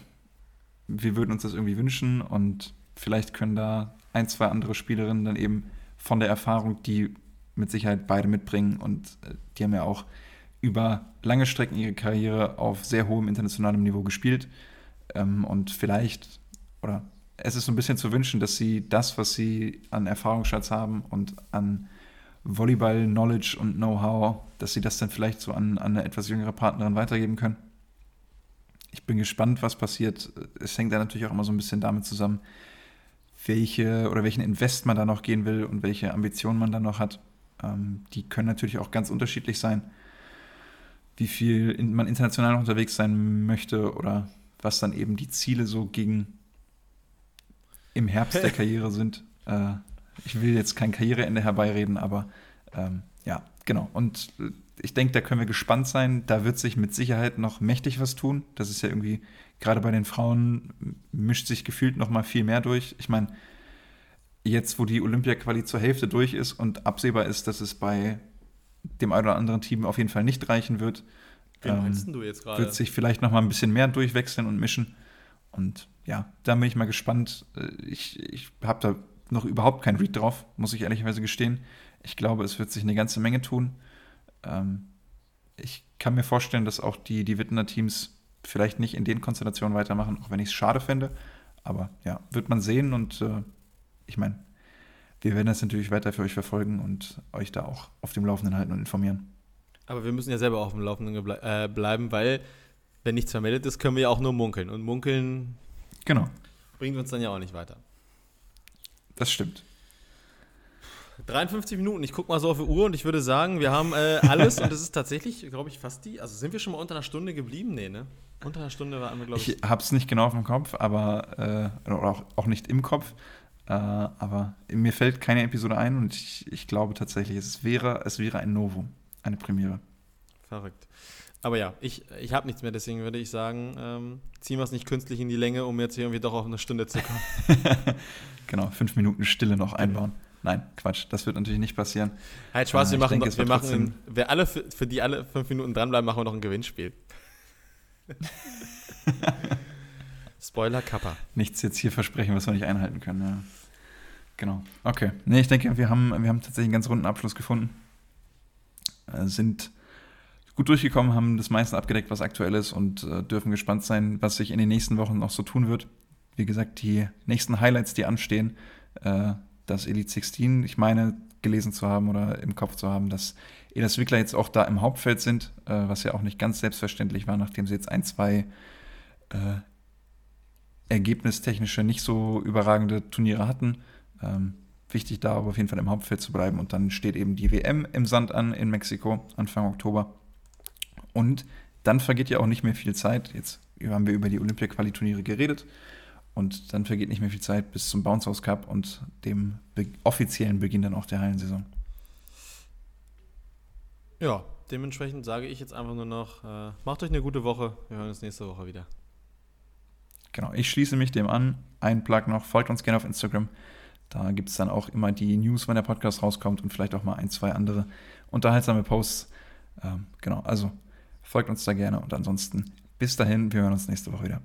wir würden uns das irgendwie wünschen und vielleicht können da ein, zwei andere Spielerinnen dann eben von der Erfahrung, die mit Sicherheit beide mitbringen und äh, die haben ja auch über lange Strecken ihre Karriere auf sehr hohem internationalem Niveau gespielt ähm, und vielleicht oder es ist so ein bisschen zu wünschen, dass sie das, was sie an Erfahrungsschatz haben und an Volleyball-Knowledge und Know-how, dass sie das dann vielleicht so an, an eine etwas jüngere Partnerin weitergeben können ich bin gespannt, was passiert. Es hängt da natürlich auch immer so ein bisschen damit zusammen, welche oder welchen Invest man da noch gehen will und welche Ambitionen man da noch hat. Ähm, die können natürlich auch ganz unterschiedlich sein. Wie viel man international noch unterwegs sein möchte oder was dann eben die Ziele so gegen im Herbst der Karriere sind. Äh, ich will jetzt kein Karriereende herbeireden, aber ähm, ja, genau. Und ich denke, da können wir gespannt sein. Da wird sich mit Sicherheit noch mächtig was tun. Das ist ja irgendwie, gerade bei den Frauen mischt sich gefühlt noch mal viel mehr durch. Ich meine, jetzt, wo die Olympia-Quali zur Hälfte durch ist und absehbar ist, dass es bei dem einen oder anderen Team auf jeden Fall nicht reichen wird, meinst ähm, du jetzt gerade? wird sich vielleicht noch mal ein bisschen mehr durchwechseln und mischen. Und ja, da bin ich mal gespannt. Äh, ich, ich habe da noch überhaupt keinen Read drauf, muss ich ehrlicherweise gestehen. Ich glaube, es wird sich eine ganze Menge tun. Ähm, ich kann mir vorstellen, dass auch die, die Wittener Teams vielleicht nicht in den Konstellationen weitermachen, auch wenn ich es schade fände. Aber ja, wird man sehen und äh, ich meine, wir werden das natürlich weiter für euch verfolgen und euch da auch auf dem Laufenden halten und informieren. Aber wir müssen ja selber auf dem Laufenden äh, bleiben, weil wenn nichts vermeldet ist, können wir ja auch nur munkeln. Und munkeln genau. bringt uns dann ja auch nicht weiter. Das stimmt. 53 Minuten. Ich gucke mal so auf die Uhr und ich würde sagen, wir haben äh, alles und es ist tatsächlich, glaube ich, fast die. Also sind wir schon mal unter einer Stunde geblieben? Nee, ne? Unter einer Stunde waren wir, glaube ich. Ich habe es nicht genau auf dem Kopf, aber äh, oder auch, auch nicht im Kopf. Äh, aber mir fällt keine Episode ein und ich, ich glaube tatsächlich, es wäre, es wäre ein Novum, eine Premiere. Verrückt. Aber ja, ich, ich habe nichts mehr, deswegen würde ich sagen, ähm, ziehen wir es nicht künstlich in die Länge, um jetzt hier irgendwie doch auf eine Stunde zu kommen. genau, fünf Minuten Stille noch einbauen. Nein, Quatsch, das wird natürlich nicht passieren. Halt Spaß, äh, wir machen, denke, wir machen ein, wer alle für, für, die alle fünf Minuten dranbleiben, machen wir noch ein Gewinnspiel. Spoiler Kappa. Nichts jetzt hier versprechen, was wir nicht einhalten können. Ja. Genau. Okay. Nee, ich denke, wir haben, wir haben tatsächlich einen ganz runden Abschluss gefunden. Äh, sind gut durchgekommen, haben das meiste abgedeckt, was aktuell ist und äh, dürfen gespannt sein, was sich in den nächsten Wochen noch so tun wird. Wie gesagt, die nächsten Highlights, die anstehen, äh, dass Elite 16, ich meine, gelesen zu haben oder im Kopf zu haben, dass Elas Wickler jetzt auch da im Hauptfeld sind, äh, was ja auch nicht ganz selbstverständlich war, nachdem sie jetzt ein, zwei äh, ergebnistechnische, nicht so überragende Turniere hatten. Ähm, wichtig da aber auf jeden Fall im Hauptfeld zu bleiben. Und dann steht eben die WM im Sand an in Mexiko Anfang Oktober. Und dann vergeht ja auch nicht mehr viel Zeit. Jetzt haben wir über die Olympia-Quali-Turniere geredet. Und dann vergeht nicht mehr viel Zeit bis zum Bounce House Cup und dem be offiziellen Beginn dann auch der Hallensaison. Ja, dementsprechend sage ich jetzt einfach nur noch, äh, macht euch eine gute Woche. Wir hören uns nächste Woche wieder. Genau, ich schließe mich dem an. Ein Plug noch, folgt uns gerne auf Instagram. Da gibt es dann auch immer die News, wenn der Podcast rauskommt und vielleicht auch mal ein, zwei andere unterhaltsame Posts. Ähm, genau, also folgt uns da gerne und ansonsten bis dahin, wir hören uns nächste Woche wieder.